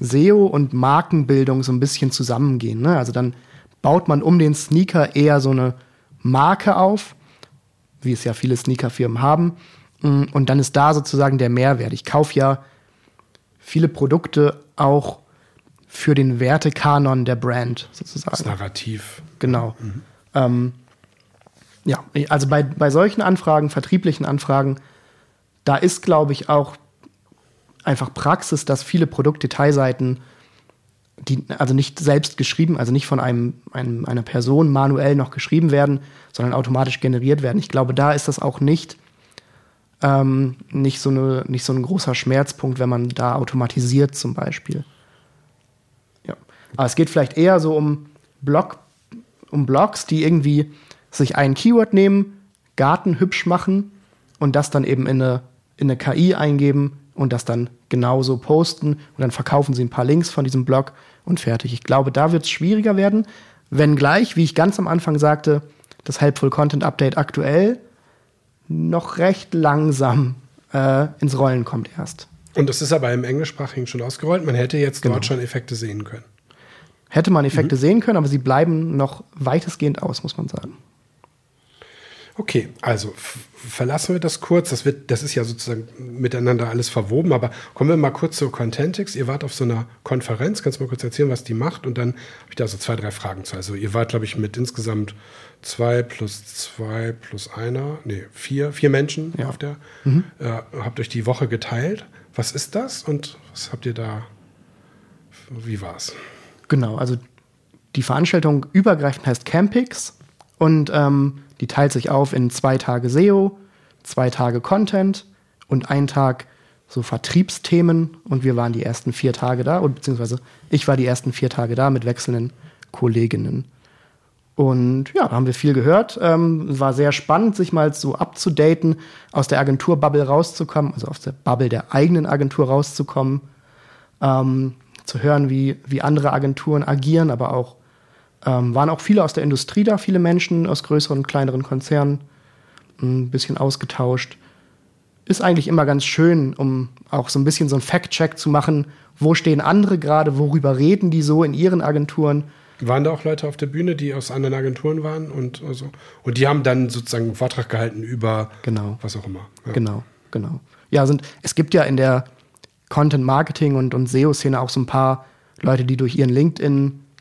SEO und Markenbildung so ein bisschen zusammengehen. Ne? Also dann baut man um den Sneaker eher so eine Marke auf, wie es ja viele Sneakerfirmen haben. Mm, und dann ist da sozusagen der Mehrwert. Ich kaufe ja viele Produkte auch für den Wertekanon der Brand sozusagen. Das Narrativ. Genau. Mhm. Ähm, ja, also bei, bei solchen Anfragen, vertrieblichen Anfragen, da ist, glaube ich, auch einfach Praxis, dass viele Produktdetailseiten, die also nicht selbst geschrieben, also nicht von einem, einem, einer Person manuell noch geschrieben werden, sondern automatisch generiert werden. Ich glaube, da ist das auch nicht, ähm, nicht, so eine, nicht so ein großer Schmerzpunkt, wenn man da automatisiert zum Beispiel. Ja. Aber es geht vielleicht eher so um, Blog, um Blogs, die irgendwie sich ein Keyword nehmen, Garten hübsch machen und das dann eben in eine, in eine KI eingeben und das dann genauso posten und dann verkaufen sie ein paar Links von diesem Blog und fertig. Ich glaube, da wird es schwieriger werden, Wenngleich, wie ich ganz am Anfang sagte, das Helpful Content Update aktuell noch recht langsam äh, ins Rollen kommt erst. Und das ist aber im Englischsprachigen schon ausgerollt. Man hätte jetzt genau. dort schon Effekte sehen können. Hätte man Effekte mhm. sehen können, aber sie bleiben noch weitestgehend aus, muss man sagen. Okay, also verlassen wir das kurz. Das, wird, das ist ja sozusagen miteinander alles verwoben, aber kommen wir mal kurz zu Contentix. Ihr wart auf so einer Konferenz. Kannst du mal kurz erzählen, was die macht? Und dann habe ich da so zwei, drei Fragen zu. Also ihr wart, glaube ich, mit insgesamt zwei plus zwei plus einer, nee, vier, vier Menschen ja. auf der, mhm. äh, habt euch die Woche geteilt. Was ist das und was habt ihr da, wie war's? Genau, also die Veranstaltung übergreifend heißt Campix und ähm, die teilt sich auf in zwei Tage SEO, zwei Tage Content und einen Tag so Vertriebsthemen. Und wir waren die ersten vier Tage da, und beziehungsweise ich war die ersten vier Tage da mit wechselnden Kolleginnen. Und ja, da haben wir viel gehört. Ähm, war sehr spannend, sich mal so abzudaten, aus der Agenturbubble rauszukommen, also aus der Bubble der eigenen Agentur rauszukommen, ähm, zu hören, wie, wie andere Agenturen agieren, aber auch ähm, waren auch viele aus der Industrie da, viele Menschen aus größeren und kleineren Konzernen, ein bisschen ausgetauscht. Ist eigentlich immer ganz schön, um auch so ein bisschen so einen Fact-Check zu machen, wo stehen andere gerade, worüber reden die so in ihren Agenturen. Waren da auch Leute auf der Bühne, die aus anderen Agenturen waren und also, und die haben dann sozusagen einen Vortrag gehalten über genau. was auch immer. Ja. Genau, genau. Ja, sind, es gibt ja in der Content Marketing und, und SEO-Szene auch so ein paar Leute, die durch ihren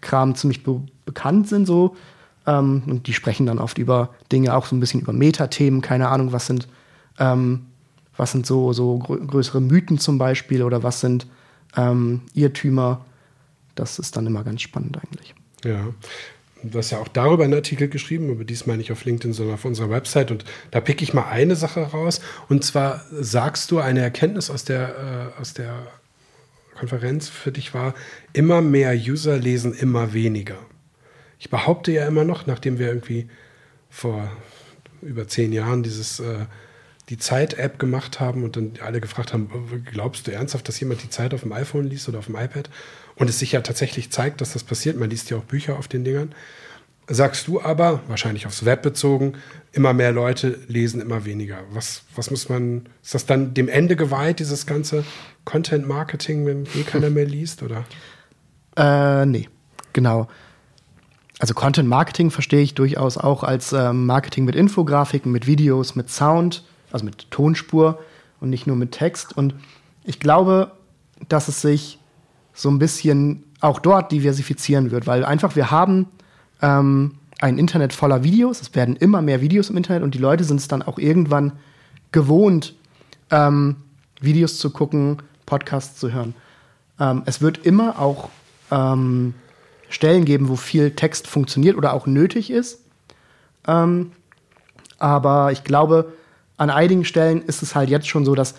LinkedIn-Kram ziemlich be bekannt sind so. Ähm, und die sprechen dann oft über Dinge, auch so ein bisschen über Metathemen, keine Ahnung, was sind, ähm, was sind so, so grö größere Mythen zum Beispiel oder was sind ähm, Irrtümer. Das ist dann immer ganz spannend eigentlich. Ja. Du hast ja auch darüber einen Artikel geschrieben, aber diesmal nicht auf LinkedIn, sondern auf unserer Website. Und da pick ich mal eine Sache raus. Und zwar sagst du eine Erkenntnis aus der, äh, aus der Konferenz für dich war, immer mehr User lesen immer weniger. Ich behaupte ja immer noch, nachdem wir irgendwie vor über zehn Jahren dieses äh, die Zeit-App gemacht haben und dann alle gefragt haben, glaubst du ernsthaft, dass jemand die Zeit auf dem iPhone liest oder auf dem iPad? Und es sich ja tatsächlich zeigt, dass das passiert. Man liest ja auch Bücher auf den Dingern. Sagst du aber, wahrscheinlich aufs Web bezogen, immer mehr Leute lesen immer weniger. Was, was muss man, ist das dann dem Ende geweiht, dieses ganze Content-Marketing, wenn eh keiner mehr liest, oder? Äh, nee, genau. Also Content Marketing verstehe ich durchaus auch als ähm, Marketing mit Infografiken, mit Videos, mit Sound, also mit Tonspur und nicht nur mit Text. Und ich glaube, dass es sich so ein bisschen auch dort diversifizieren wird, weil einfach wir haben ähm, ein Internet voller Videos, es werden immer mehr Videos im Internet und die Leute sind es dann auch irgendwann gewohnt, ähm, Videos zu gucken, Podcasts zu hören. Ähm, es wird immer auch ähm, Stellen geben, wo viel Text funktioniert oder auch nötig ist. Ähm, aber ich glaube, an einigen Stellen ist es halt jetzt schon so, dass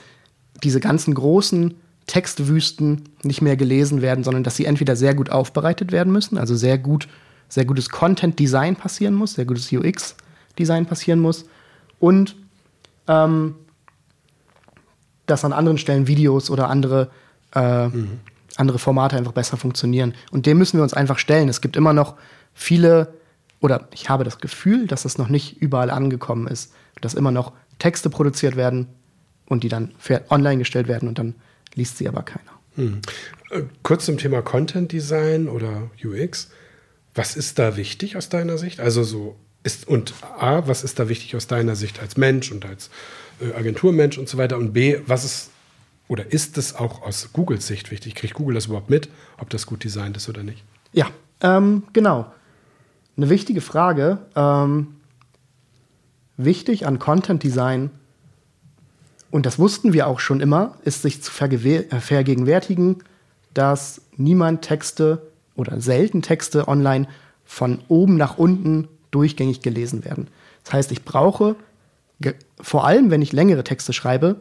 diese ganzen großen Textwüsten nicht mehr gelesen werden, sondern dass sie entweder sehr gut aufbereitet werden müssen, also sehr gut, sehr gutes Content-Design passieren muss, sehr gutes UX-Design passieren muss und ähm, dass an anderen Stellen Videos oder andere äh, mhm andere Formate einfach besser funktionieren. Und dem müssen wir uns einfach stellen. Es gibt immer noch viele, oder ich habe das Gefühl, dass es noch nicht überall angekommen ist, dass immer noch Texte produziert werden und die dann online gestellt werden und dann liest sie aber keiner. Hm. Äh, kurz zum Thema Content Design oder UX. Was ist da wichtig aus deiner Sicht? Also so ist und A, was ist da wichtig aus deiner Sicht als Mensch und als äh, Agenturmensch und so weiter? Und B, was ist oder ist es auch aus Googles Sicht wichtig? Kriegt Google das überhaupt mit, ob das gut designt ist oder nicht? Ja, ähm, genau. Eine wichtige Frage. Ähm, wichtig an Content Design, und das wussten wir auch schon immer, ist sich zu äh, vergegenwärtigen, dass niemand Texte oder selten Texte online von oben nach unten durchgängig gelesen werden. Das heißt, ich brauche, vor allem wenn ich längere Texte schreibe,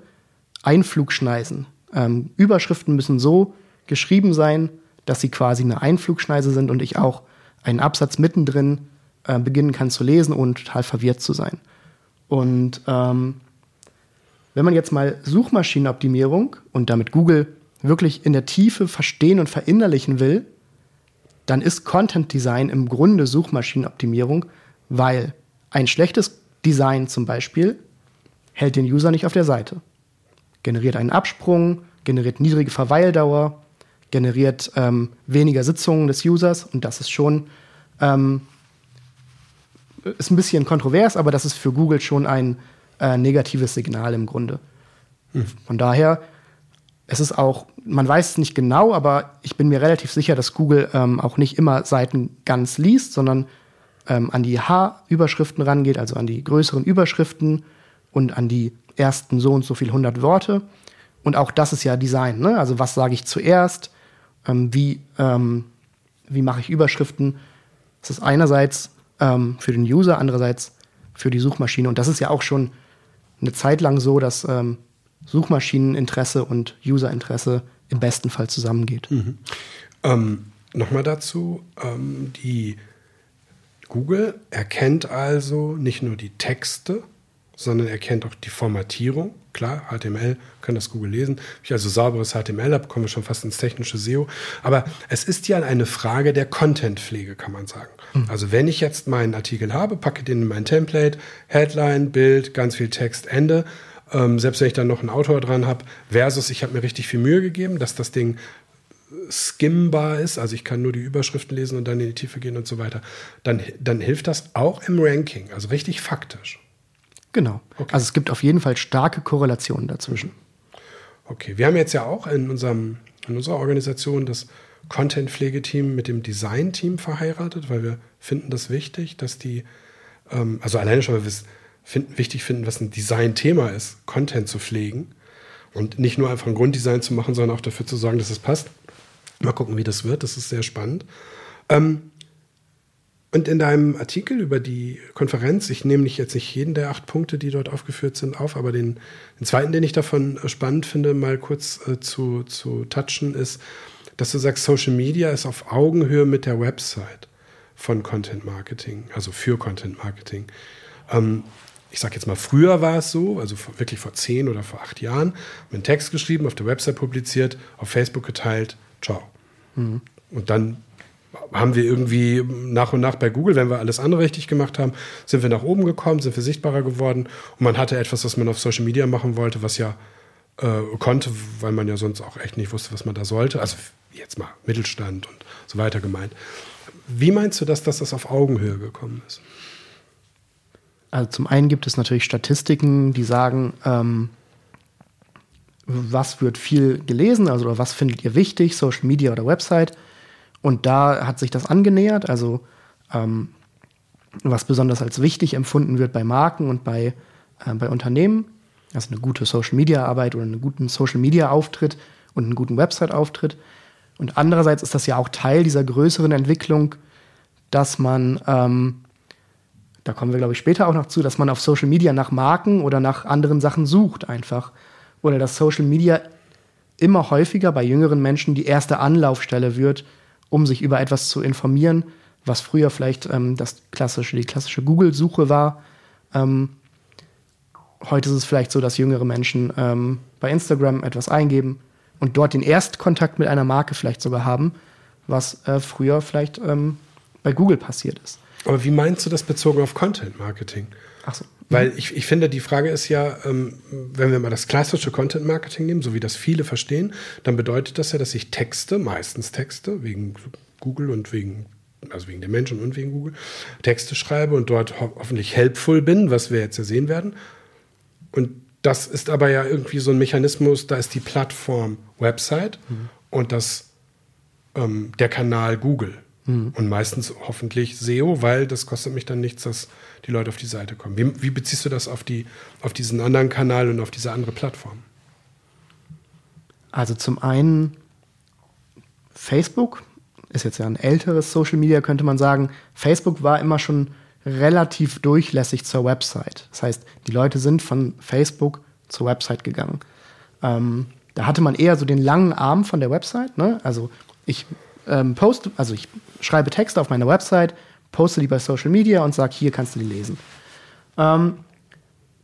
Einflugschneisen. Ähm, Überschriften müssen so geschrieben sein, dass sie quasi eine Einflugschneise sind und ich auch einen Absatz mittendrin äh, beginnen kann zu lesen, ohne total verwirrt zu sein. Und ähm, wenn man jetzt mal Suchmaschinenoptimierung und damit Google wirklich in der Tiefe verstehen und verinnerlichen will, dann ist Content Design im Grunde Suchmaschinenoptimierung, weil ein schlechtes Design zum Beispiel hält den User nicht auf der Seite. Generiert einen Absprung, generiert niedrige Verweildauer, generiert ähm, weniger Sitzungen des Users und das ist schon ähm, ist ein bisschen kontrovers, aber das ist für Google schon ein äh, negatives Signal im Grunde. Hm. Von daher, es ist auch, man weiß es nicht genau, aber ich bin mir relativ sicher, dass Google ähm, auch nicht immer Seiten ganz liest, sondern ähm, an die H-Überschriften rangeht, also an die größeren Überschriften und an die ersten so und so viel 100 Worte. Und auch das ist ja Design. Ne? Also was sage ich zuerst? Ähm, wie ähm, wie mache ich Überschriften? Das ist einerseits ähm, für den User, andererseits für die Suchmaschine. Und das ist ja auch schon eine Zeit lang so, dass ähm, Suchmaschineninteresse und Userinteresse im besten Fall zusammengeht. Mhm. Ähm, Nochmal dazu, ähm, die Google erkennt also nicht nur die Texte, sondern erkennt auch die Formatierung. Klar, HTML kann das Google lesen. Wenn ich also sauberes HTML habe, kommen wir schon fast ins technische SEO. Aber es ist ja eine Frage der Contentpflege, kann man sagen. Mhm. Also wenn ich jetzt meinen Artikel habe, packe den in mein Template, Headline, Bild, ganz viel Text, Ende. Ähm, selbst wenn ich dann noch einen Autor dran habe, versus ich habe mir richtig viel Mühe gegeben, dass das Ding skimmbar ist, also ich kann nur die Überschriften lesen und dann in die Tiefe gehen und so weiter, dann, dann hilft das auch im Ranking, also richtig faktisch. Genau. Okay. Also es gibt auf jeden Fall starke Korrelationen dazwischen. Okay, wir haben jetzt ja auch in, unserem, in unserer Organisation das Content-Pflegeteam mit dem Design-Team verheiratet, weil wir finden das wichtig, dass die, ähm, also alleine schon, weil wir es finden, wichtig finden, was ein Design-Thema ist, Content zu pflegen und nicht nur einfach ein Grunddesign zu machen, sondern auch dafür zu sorgen, dass es passt. Mal gucken, wie das wird. Das ist sehr spannend. Ähm, und in deinem Artikel über die Konferenz, ich nehme nicht jetzt nicht jeden der acht Punkte, die dort aufgeführt sind, auf, aber den, den zweiten, den ich davon spannend finde, mal kurz äh, zu, zu touchen, ist, dass du sagst, Social Media ist auf Augenhöhe mit der Website von Content Marketing, also für Content Marketing. Ähm, ich sage jetzt mal, früher war es so, also wirklich vor zehn oder vor acht Jahren, einen Text geschrieben, auf der Website publiziert, auf Facebook geteilt, ciao. Mhm. Und dann haben wir irgendwie nach und nach bei Google, wenn wir alles andere richtig gemacht haben, sind wir nach oben gekommen, sind wir sichtbarer geworden und man hatte etwas, was man auf Social Media machen wollte, was ja äh, konnte, weil man ja sonst auch echt nicht wusste, was man da sollte. Also jetzt mal Mittelstand und so weiter gemeint. Wie meinst du, dass das auf Augenhöhe gekommen ist? Also zum einen gibt es natürlich Statistiken, die sagen, ähm, was wird viel gelesen, also was findet ihr wichtig, Social Media oder Website. Und da hat sich das angenähert, also ähm, was besonders als wichtig empfunden wird bei Marken und bei, äh, bei Unternehmen, also eine gute Social-Media-Arbeit oder einen guten Social-Media-Auftritt und einen guten Website-Auftritt. Und andererseits ist das ja auch Teil dieser größeren Entwicklung, dass man, ähm, da kommen wir glaube ich später auch noch zu, dass man auf Social Media nach Marken oder nach anderen Sachen sucht einfach. Oder dass Social Media immer häufiger bei jüngeren Menschen die erste Anlaufstelle wird, um sich über etwas zu informieren, was früher vielleicht ähm, das klassische, die klassische Google-Suche war. Ähm, heute ist es vielleicht so, dass jüngere Menschen ähm, bei Instagram etwas eingeben und dort den Erstkontakt mit einer Marke vielleicht sogar haben, was äh, früher vielleicht ähm, bei Google passiert ist. Aber wie meinst du das bezogen auf Content Marketing? Ach so. Weil ich, ich finde, die Frage ist ja, ähm, wenn wir mal das klassische Content Marketing nehmen, so wie das viele verstehen, dann bedeutet das ja, dass ich Texte, meistens Texte, wegen Google und wegen, also wegen der Menschen und wegen Google, Texte schreibe und dort ho hoffentlich helpful bin, was wir jetzt ja sehen werden. Und das ist aber ja irgendwie so ein Mechanismus, da ist die Plattform Website mhm. und das ähm, der Kanal Google. Mhm. Und meistens hoffentlich SEO, weil das kostet mich dann nichts, dass die Leute auf die Seite kommen. Wie, wie beziehst du das auf, die, auf diesen anderen Kanal und auf diese andere Plattform? Also zum einen Facebook ist jetzt ja ein älteres Social Media, könnte man sagen. Facebook war immer schon relativ durchlässig zur Website. Das heißt, die Leute sind von Facebook zur Website gegangen. Ähm, da hatte man eher so den langen Arm von der Website. Ne? Also ich ähm, poste, also ich schreibe Texte auf meiner Website, poste die bei Social Media und sage, hier kannst du die lesen. Ähm,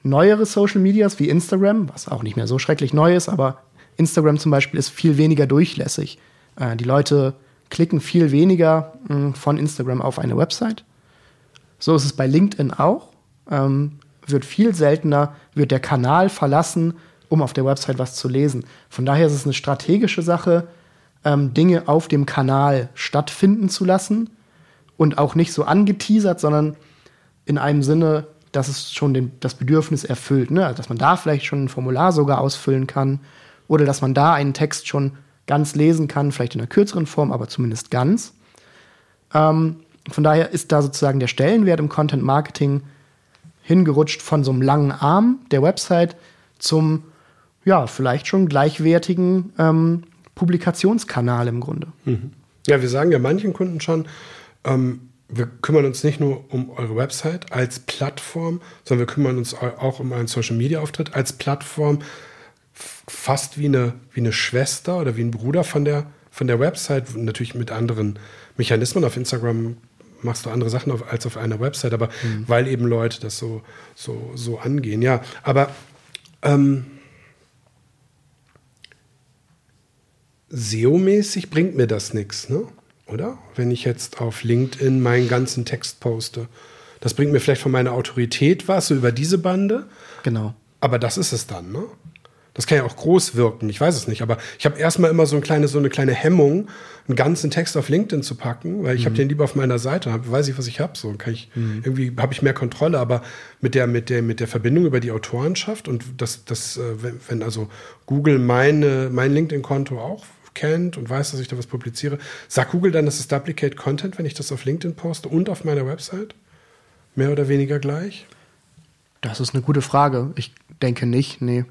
neuere Social Medias wie Instagram, was auch nicht mehr so schrecklich neu ist, aber Instagram zum Beispiel ist viel weniger durchlässig. Äh, die Leute klicken viel weniger mh, hm, von Instagram auf eine Website. So ist es bei LinkedIn auch. Ähm, wird viel seltener, wird der Kanal verlassen, um auf der Website was zu lesen. Von daher ist es eine strategische Sache, ähm, Dinge auf dem Kanal stattfinden zu lassen und auch nicht so angeteasert, sondern in einem Sinne, dass es schon den, das Bedürfnis erfüllt. Ne? Also, dass man da vielleicht schon ein Formular sogar ausfüllen kann oder dass man da einen Text schon ganz lesen kann, vielleicht in einer kürzeren Form, aber zumindest ganz. Ähm, von daher ist da sozusagen der Stellenwert im Content Marketing hingerutscht von so einem langen Arm der Website zum, ja, vielleicht schon gleichwertigen ähm, Publikationskanal im Grunde. Mhm. Ja, wir sagen ja manchen Kunden schon, ähm, wir kümmern uns nicht nur um eure Website als Plattform, sondern wir kümmern uns auch um einen Social Media Auftritt als Plattform, fast wie eine, wie eine Schwester oder wie ein Bruder von der, von der Website, natürlich mit anderen Mechanismen. Auf Instagram machst du andere Sachen auf, als auf einer Website, aber mhm. weil eben Leute das so, so, so angehen. Ja, aber ähm, SEO-mäßig bringt mir das nichts, ne? oder? Wenn ich jetzt auf LinkedIn meinen ganzen Text poste. Das bringt mir vielleicht von meiner Autorität was, so über diese Bande. Genau. Aber das ist es dann, ne? Das kann ja auch groß wirken, ich weiß es nicht. Aber ich habe erstmal immer so eine kleine, so eine kleine Hemmung, einen ganzen Text auf LinkedIn zu packen, weil ich mhm. habe den lieber auf meiner Seite, hab, weiß ich, was ich habe. So kann ich mhm. irgendwie habe ich mehr Kontrolle, aber mit der, mit der, mit der Verbindung über die Autorenschaft und das, das, äh, wenn, also Google meine, mein LinkedIn-Konto auch kennt und weiß, dass ich da was publiziere, sagt Google dann, das ist Duplicate Content, wenn ich das auf LinkedIn poste und auf meiner Website? Mehr oder weniger gleich? Das ist eine gute Frage. Ich denke nicht, nee.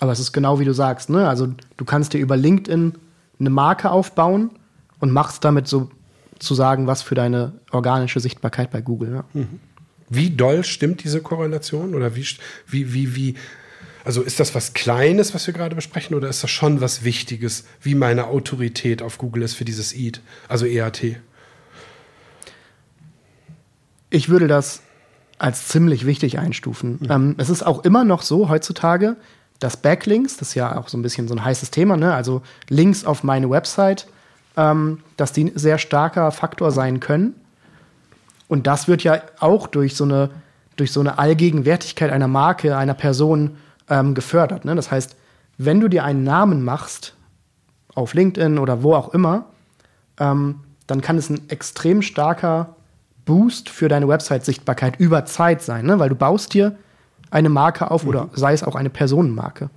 Aber es ist genau wie du sagst, ne? Also du kannst dir über LinkedIn eine Marke aufbauen und machst damit so zu sagen, was für deine organische Sichtbarkeit bei Google. Ja. Mhm. Wie doll stimmt diese Korrelation? Oder wie, wie, wie, wie, also ist das was Kleines, was wir gerade besprechen, oder ist das schon was Wichtiges, wie meine Autorität auf Google ist für dieses EAT, also EAT? Ich würde das als ziemlich wichtig einstufen. Mhm. Ähm, es ist auch immer noch so heutzutage, dass Backlinks, das ist ja auch so ein bisschen so ein heißes Thema, ne? also Links auf meine Website, ähm, dass die ein sehr starker Faktor sein können. Und das wird ja auch durch so eine, durch so eine Allgegenwärtigkeit einer Marke, einer Person ähm, gefördert. Ne? Das heißt, wenn du dir einen Namen machst, auf LinkedIn oder wo auch immer, ähm, dann kann es ein extrem starker Boost für deine Website-Sichtbarkeit über Zeit sein, ne? weil du baust dir eine Marke auf mhm. oder sei es auch eine Personenmarke.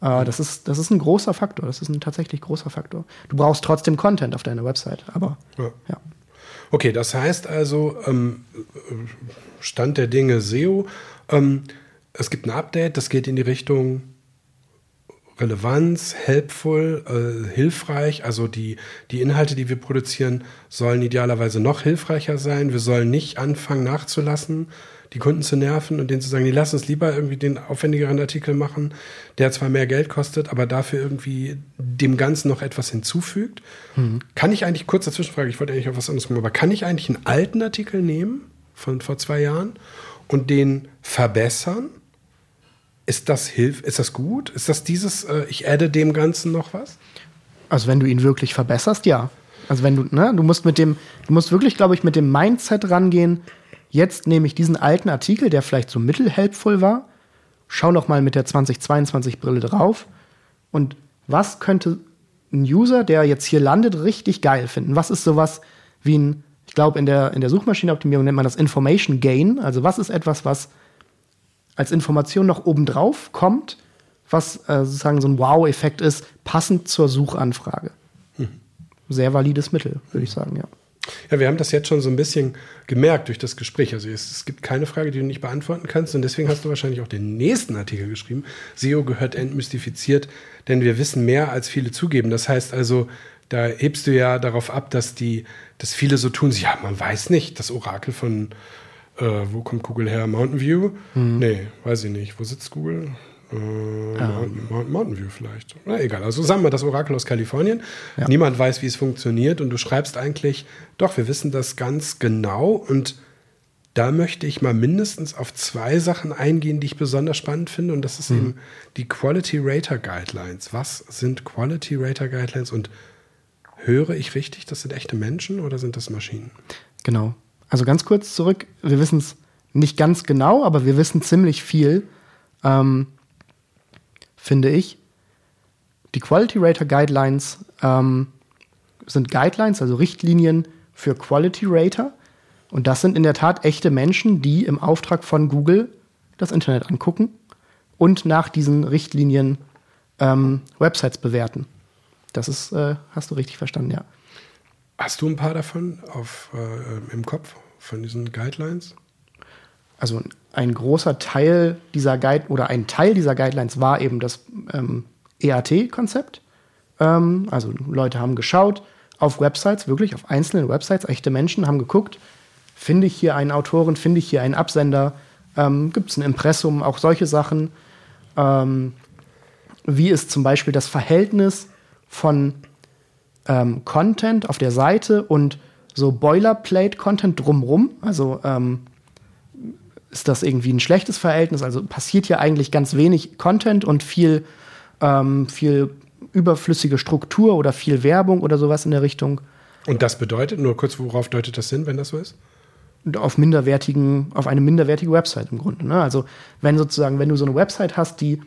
Äh, das, ist, das ist ein großer Faktor. Das ist ein tatsächlich großer Faktor. Du brauchst trotzdem Content auf deiner Website, aber ja. ja. Okay, das heißt also, ähm, Stand der Dinge SEO. Ähm, es gibt ein Update, das geht in die Richtung Relevanz, helpful, äh, hilfreich. Also die, die Inhalte, die wir produzieren, sollen idealerweise noch hilfreicher sein. Wir sollen nicht anfangen nachzulassen, die Kunden zu nerven und denen zu sagen, die lassen uns lieber irgendwie den aufwendigeren Artikel machen, der zwar mehr Geld kostet, aber dafür irgendwie dem Ganzen noch etwas hinzufügt. Mhm. Kann ich eigentlich, kurz dazwischen fragen, ich wollte eigentlich auf was anderes kommen, aber kann ich eigentlich einen alten Artikel nehmen von vor zwei Jahren und den verbessern? Ist das hilf, ist das gut? Ist das dieses, äh, ich adde dem Ganzen noch was? Also wenn du ihn wirklich verbesserst, ja. Also wenn du, ne, du musst mit dem, du musst wirklich, glaube ich, mit dem Mindset rangehen, Jetzt nehme ich diesen alten Artikel, der vielleicht so mittelhelpful war, schau noch mal mit der 2022 Brille drauf und was könnte ein User, der jetzt hier landet, richtig geil finden? Was ist sowas wie ein, ich glaube, in der, in der Suchmaschinenoptimierung nennt man das Information Gain. Also was ist etwas, was als Information noch obendrauf kommt, was äh, sozusagen so ein Wow-Effekt ist, passend zur Suchanfrage. Hm. Sehr valides Mittel, würde ich sagen, ja. Ja, wir haben das jetzt schon so ein bisschen gemerkt durch das Gespräch. Also es, es, gibt keine Frage, die du nicht beantworten kannst. Und deswegen hast du wahrscheinlich auch den nächsten Artikel geschrieben. SEO gehört entmystifiziert, denn wir wissen mehr, als viele zugeben. Das heißt also, da hebst du ja darauf ab, dass die, dass viele so tun, ja, man weiß nicht, das Orakel von, äh, wo kommt Google her? Mountain View? Mhm. Nee, weiß ich nicht. Wo sitzt Google? Äh, ähm. Mountain View vielleicht. Na egal. Also sagen wir das Orakel aus Kalifornien. Ja. Niemand weiß, wie es funktioniert und du schreibst eigentlich, doch, wir wissen das ganz genau und da möchte ich mal mindestens auf zwei Sachen eingehen, die ich besonders spannend finde und das ist mhm. eben die Quality Rater Guidelines. Was sind Quality Rater Guidelines und höre ich richtig, das sind echte Menschen oder sind das Maschinen? Genau. Also ganz kurz zurück, wir wissen es nicht ganz genau, aber wir wissen ziemlich viel, ähm, finde ich. Die Quality Rater Guidelines ähm, sind Guidelines, also Richtlinien für Quality Rater. Und das sind in der Tat echte Menschen, die im Auftrag von Google das Internet angucken und nach diesen Richtlinien ähm, Websites bewerten. Das ist, äh, hast du richtig verstanden, ja. Hast du ein paar davon auf, äh, im Kopf von diesen Guidelines? Also ein großer Teil dieser Guide oder ein Teil dieser Guidelines war eben das ähm, EAT-Konzept. Ähm, also Leute haben geschaut auf Websites, wirklich auf einzelnen Websites, echte Menschen haben geguckt, finde ich hier einen Autoren, finde ich hier einen Absender, ähm, gibt es ein Impressum, auch solche Sachen. Ähm, wie ist zum Beispiel das Verhältnis von ähm, Content auf der Seite und so Boilerplate-Content drumrum? Also ähm, ist das irgendwie ein schlechtes Verhältnis? Also passiert hier eigentlich ganz wenig Content und viel, ähm, viel überflüssige Struktur oder viel Werbung oder sowas in der Richtung. Und das bedeutet, nur kurz, worauf deutet das hin, wenn das so ist? Auf minderwertigen, auf eine minderwertige Website im Grunde. Ne? Also wenn sozusagen, wenn du so eine Website hast, die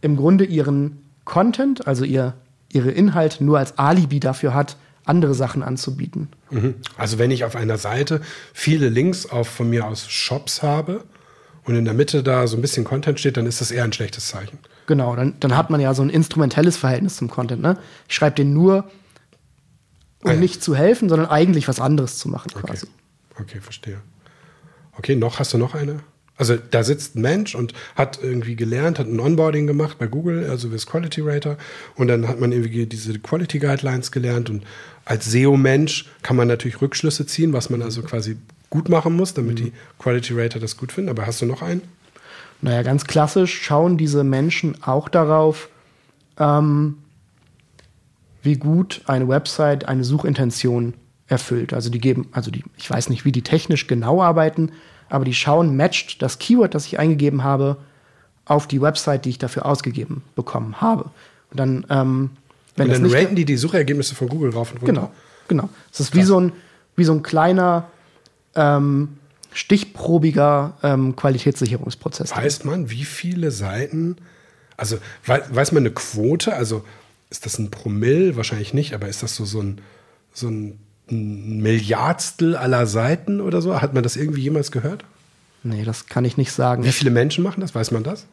im Grunde ihren Content, also ihr, ihre Inhalte nur als Alibi dafür hat, andere Sachen anzubieten. Mhm. Also wenn ich auf einer Seite viele Links auf von mir aus Shops habe und in der Mitte da so ein bisschen Content steht, dann ist das eher ein schlechtes Zeichen. Genau, dann, dann hat man ja so ein instrumentelles Verhältnis zum Content. Ne? Ich schreibe den nur, um Ah ja. nicht zu helfen, sondern eigentlich was anderes zu machen Okay. quasi. Okay, verstehe. Okay, noch hast du noch eine? Also da sitzt ein Mensch und hat irgendwie gelernt, hat ein Onboarding gemacht bei Google, also wie das Quality Rater. Und dann hat man irgendwie diese Quality Guidelines gelernt. Und als SEO-Mensch kann man natürlich Rückschlüsse ziehen, was man also quasi gut machen muss, damit die Quality Rater das gut finden. Aber hast du noch einen? Naja, ganz klassisch schauen diese Menschen auch darauf, ähm, wie gut eine Website eine Suchintention erfüllt. Also die geben, also die, ich weiß nicht, wie die technisch genau arbeiten, aber die schauen, matcht das Keyword, das ich eingegeben habe, auf die Website, die ich dafür ausgegeben bekommen habe. Und dann, ähm, wenn und dann nicht raten die die Suchergebnisse von Google rauf und runter. Genau, genau. Es ist wie so ein, wie so ein kleiner ähm, stichprobiger ähm, Qualitätssicherungsprozess. Weiß man, wie viele Seiten, also wei- weiß man eine Quote, also ist das ein Promille? Wahrscheinlich nicht, aber ist das so, so ein, so ein Milliardstel aller Seiten oder so? Hat man das irgendwie jemals gehört? Nee, das kann ich nicht sagen. Wie viele Menschen machen das? Weiß man das?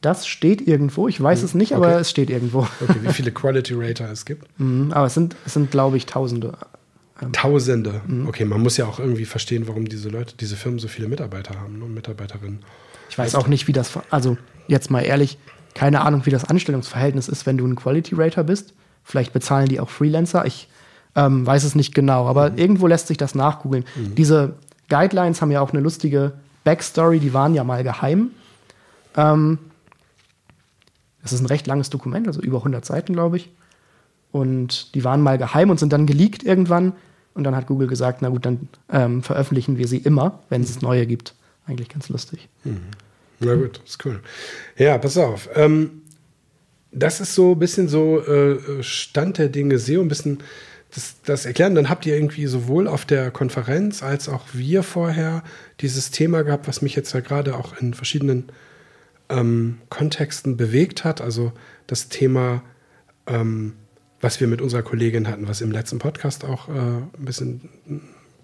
Das steht irgendwo. Ich weiß es nicht, aber Okay. es steht irgendwo. Okay, wie viele Quality Rater es gibt? Mhm, aber es sind, es sind glaube ich, Tausende. Tausende. Okay, man muss ja auch irgendwie verstehen, warum diese Leute, diese Firmen so viele Mitarbeiter haben ne, und Mitarbeiterinnen. Ich weiß auch nicht, wie das, also jetzt mal ehrlich, keine Ahnung, wie das Anstellungsverhältnis ist, wenn du ein Quality Rater bist. Vielleicht bezahlen die auch Freelancer. Ich ähm, weiß es nicht genau, aber irgendwo lässt sich das nachgoogeln. Diese Guidelines haben ja auch eine lustige Backstory, die waren ja mal geheim. Ähm, das ist ein recht langes Dokument, also über 100 Seiten, glaube ich. Und die waren mal geheim und sind dann geleakt irgendwann. Und dann hat Google gesagt, na gut, dann ähm, veröffentlichen wir sie immer, wenn es neue gibt. Eigentlich ganz lustig. Na gut, ist cool. Ja, pass auf. Ähm, das ist so ein bisschen so äh, Stand der Dinge, SEO, ein bisschen das, das erklären. Dann habt ihr irgendwie sowohl auf der Konferenz als auch wir vorher dieses Thema gehabt, was mich jetzt ja gerade auch in verschiedenen ähm, Kontexten bewegt hat. Also das Thema, ähm, was wir mit unserer Kollegin hatten, was im letzten Podcast auch äh, ein bisschen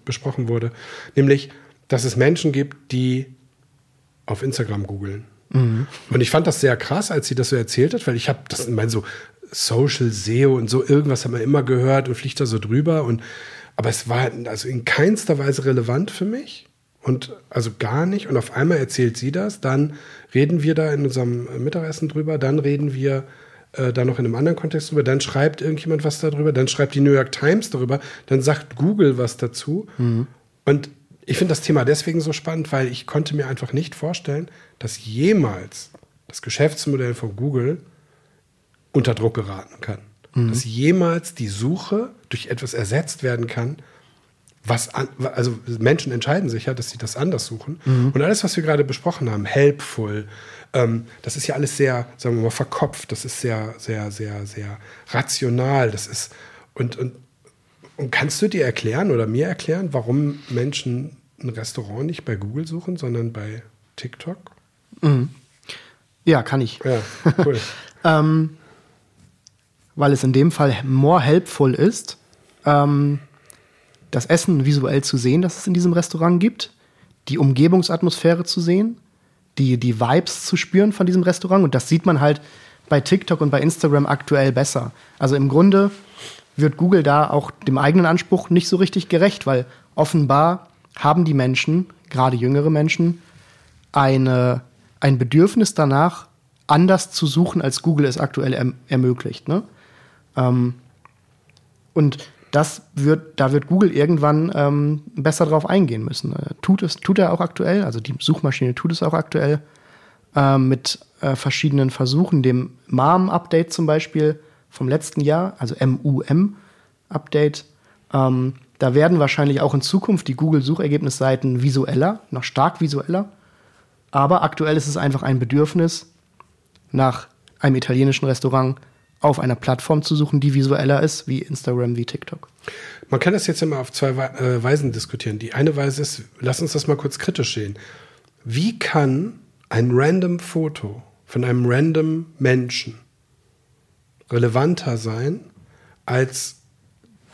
besprochen wurde, nämlich, dass es Menschen gibt, die auf Instagram googeln. Und ich fand das sehr krass, als sie das so erzählt hat, weil ich habe das, ich meine, so Social SEO und so irgendwas haben wir immer gehört und fliegt da so drüber und aber es war also in keinster Weise relevant für mich und also gar nicht und auf einmal erzählt sie das, dann reden wir da in unserem Mittagessen drüber, dann reden wir äh, da noch in einem anderen Kontext drüber, dann schreibt irgendjemand was darüber, dann schreibt die New York Times darüber, dann sagt Google was dazu und ich finde das Thema deswegen so spannend, weil ich konnte mir einfach nicht vorstellen, dass jemals das Geschäftsmodell von Google unter Druck geraten kann. Dass jemals die Suche durch etwas ersetzt werden kann, was an, also Menschen entscheiden sich ja, dass sie das anders suchen. Und alles, was wir gerade besprochen haben, helpful, ähm, das ist ja alles sehr, sagen wir mal, verkopft, das ist sehr, sehr, sehr, sehr rational, das ist Und, und, und kannst du dir erklären oder mir erklären, warum Menschen ein Restaurant nicht bei Google suchen, sondern bei TikTok? Mhm. Ja, kann ich. Ja, cool. ähm, weil es in dem Fall more helpful ist, ähm, das Essen visuell zu sehen, das es in diesem Restaurant gibt, die Umgebungsatmosphäre zu sehen, die, die Vibes zu spüren von diesem Restaurant. Und das sieht man halt bei TikTok und bei Instagram aktuell besser. Also im Grunde wird Google da auch dem eigenen Anspruch nicht so richtig gerecht, weil offenbar haben die Menschen, gerade jüngere Menschen, eine, ein Bedürfnis danach, anders zu suchen, als Google es aktuell erm ermöglicht. Ne? Ähm, und das wird, da wird Google irgendwann ähm, besser drauf eingehen müssen. Äh, tut es, tut er auch aktuell, also die Suchmaschine tut es auch aktuell äh, mit äh, verschiedenen Versuchen, dem MAM-Update zum Beispiel vom letzten Jahr, also MUM-Update. Ähm, da werden wahrscheinlich auch in Zukunft die Google-Suchergebnisseiten visueller, noch stark visueller. Aber aktuell ist es einfach ein Bedürfnis nach einem italienischen Restaurant auf einer Plattform zu suchen, die visueller ist, wie Instagram, wie TikTok. Man kann das jetzt immer auf zwei äh, Weisen diskutieren. Die eine Weise ist, lass uns das mal kurz kritisch sehen. Wie kann ein random Foto von einem random Menschen relevanter sein als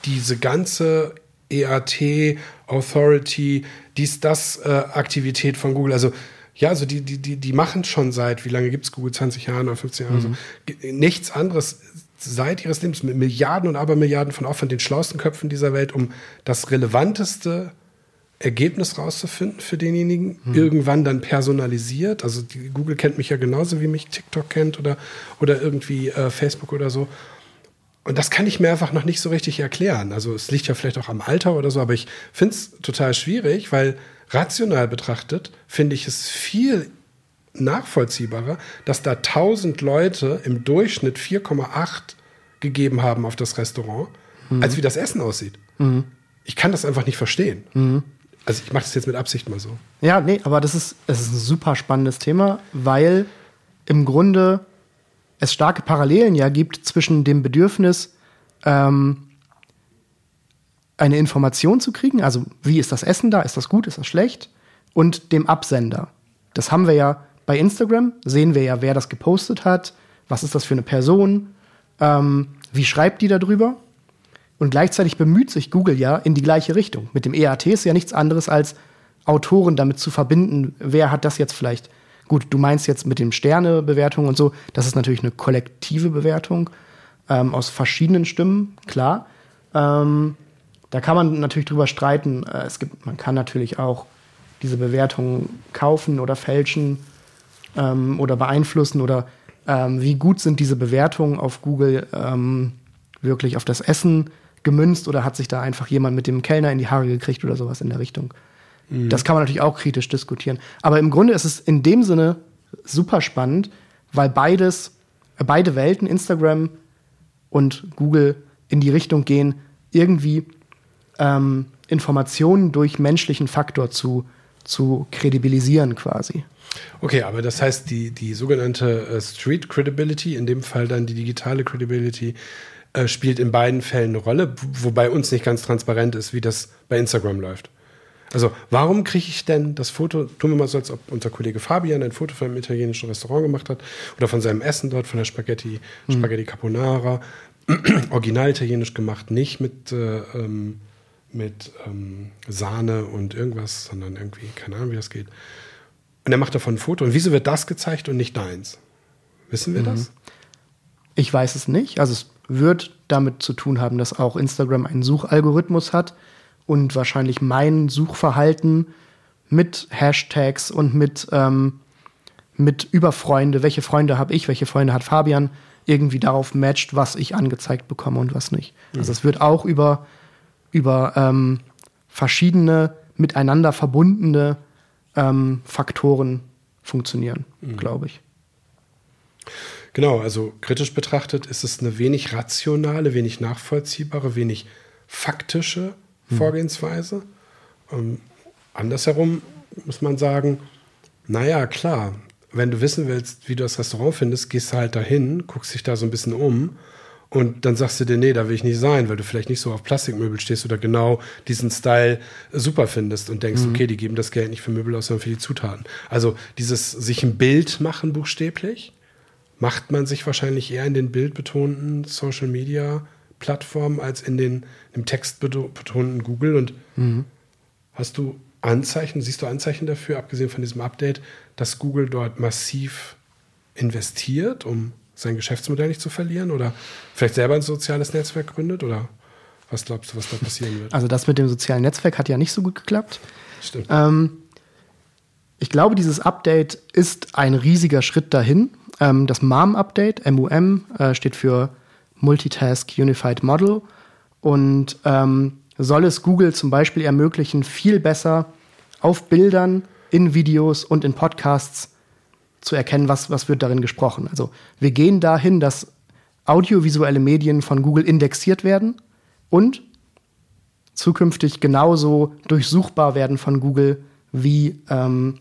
diese ganze EAT, Authority, dies, das äh, Aktivität von Google. Also ja, also die, die, die, die machen schon seit, wie lange gibt es Google? 20 Jahren oder 15 Jahre? Mhm. So, nichts anderes seit ihres Lebens mit Milliarden und Abermilliarden von Aufwand, den schlauesten Köpfen dieser Welt, um das relevanteste Ergebnis rauszufinden für denjenigen, mhm. irgendwann dann personalisiert. Also die, Google kennt mich ja genauso, wie mich TikTok kennt oder, oder irgendwie äh, Facebook oder so. Und das kann ich mir einfach noch nicht so richtig erklären. Also es liegt ja vielleicht auch am Alter oder so, aber ich finde es total schwierig, weil rational betrachtet finde ich es viel nachvollziehbarer, dass da 1000 Leute im Durchschnitt 4,8 gegeben haben auf das Restaurant, mhm. als wie das Essen aussieht. Mhm. Ich kann das einfach nicht verstehen. Mhm. Also ich mache das jetzt mit Absicht mal so. Ja, nee, aber das ist, das ist ein super spannendes Thema, weil im Grunde es starke Parallelen ja gibt zwischen dem Bedürfnis, ähm, eine Information zu kriegen, also wie ist das Essen da, ist das gut, ist das schlecht, und dem Absender. Das haben wir ja bei Instagram, sehen wir ja, wer das gepostet hat, was ist das für eine Person, ähm, wie schreibt die darüber. Und gleichzeitig bemüht sich Google ja in die gleiche Richtung. Mit dem EAT ist ja nichts anderes als Autoren damit zu verbinden, wer hat das jetzt vielleicht. Gut, du meinst jetzt mit dem Sternebewertung und so, das ist natürlich eine kollektive Bewertung ähm, aus verschiedenen Stimmen, klar. Ähm, da kann man natürlich drüber streiten. Äh, es gibt, man kann natürlich auch diese Bewertungen kaufen oder fälschen ähm, oder beeinflussen oder ähm, wie gut sind diese Bewertungen auf Google ähm, wirklich auf das Essen gemünzt oder hat sich da einfach jemand mit dem Kellner in die Haare gekriegt oder sowas in der Richtung. Mhm. Das kann man natürlich auch kritisch diskutieren. Aber im Grunde ist es in dem Sinne super spannend, weil beides, äh, beide Welten, Instagram und Google, in die Richtung gehen, irgendwie ähm, Informationen durch menschlichen Faktor zu, zu kredibilisieren quasi. Okay, aber das heißt, die, die sogenannte äh, Street Credibility, in dem Fall dann die digitale Credibility, äh, spielt in beiden Fällen eine Rolle, wobei uns nicht ganz transparent ist, wie das bei Instagram läuft. Also, warum kriege ich denn das Foto, tun wir mal so, als ob unser Kollege Fabian ein Foto von einem italienischen Restaurant gemacht hat oder von seinem Essen dort, von der Spaghetti, hm. Spaghetti Carbonara, original italienisch gemacht, nicht mit äh, ähm, mit ähm, Sahne und irgendwas, sondern irgendwie, keine Ahnung, wie das geht. Und er macht davon ein Foto. Und wieso wird das gezeigt und nicht deins? Wissen wir mhm. das? Ich weiß es nicht. Also es wird damit zu tun haben, dass auch Instagram einen Suchalgorithmus hat und wahrscheinlich mein Suchverhalten mit Hashtags und mit, ähm, mit über Freunde, welche Freunde habe ich, welche Freunde hat Fabian, irgendwie darauf matcht, was ich angezeigt bekomme und was nicht. Also mhm. Also es wird auch über über ähm, verschiedene miteinander verbundene ähm, Faktoren funktionieren, mhm. glaube ich. Genau, also kritisch betrachtet ist es eine wenig rationale, wenig nachvollziehbare, wenig faktische mhm. Vorgehensweise. Ähm, andersherum muss man sagen, naja, klar, wenn du wissen willst, wie du das Restaurant findest, gehst du halt dahin, guckst dich da so ein bisschen um Und dann sagst du dir, nee, da will ich nicht sein, weil du vielleicht nicht so auf Plastikmöbel stehst oder genau diesen Style super findest und denkst, mhm. okay, die geben das Geld nicht für Möbel aus, sondern für die Zutaten. Also dieses sich ein Bild machen buchstäblich, macht man sich wahrscheinlich eher in den bildbetonten Social Media Plattformen als in den im textbetonten Google. Und mhm. hast du Anzeichen, siehst du Anzeichen dafür, abgesehen von diesem Update, dass Google dort massiv investiert, um sein Geschäftsmodell nicht zu verlieren oder vielleicht selber ein soziales Netzwerk gründet oder was glaubst du, was da passieren wird? Also das mit dem sozialen Netzwerk hat ja nicht so gut geklappt. Stimmt. Ähm, ich glaube, dieses Update ist ein riesiger Schritt dahin. Ähm, das MUM-Update, MUM, äh, steht für Multitask Unified Model und ähm, soll es Google zum Beispiel ermöglichen, viel besser auf Bildern, in Videos und in Podcasts zu erkennen, was, was wird darin gesprochen. Also wir gehen dahin, dass audiovisuelle Medien von Google indexiert werden und zukünftig genauso durchsuchbar werden von Google wie, ähm,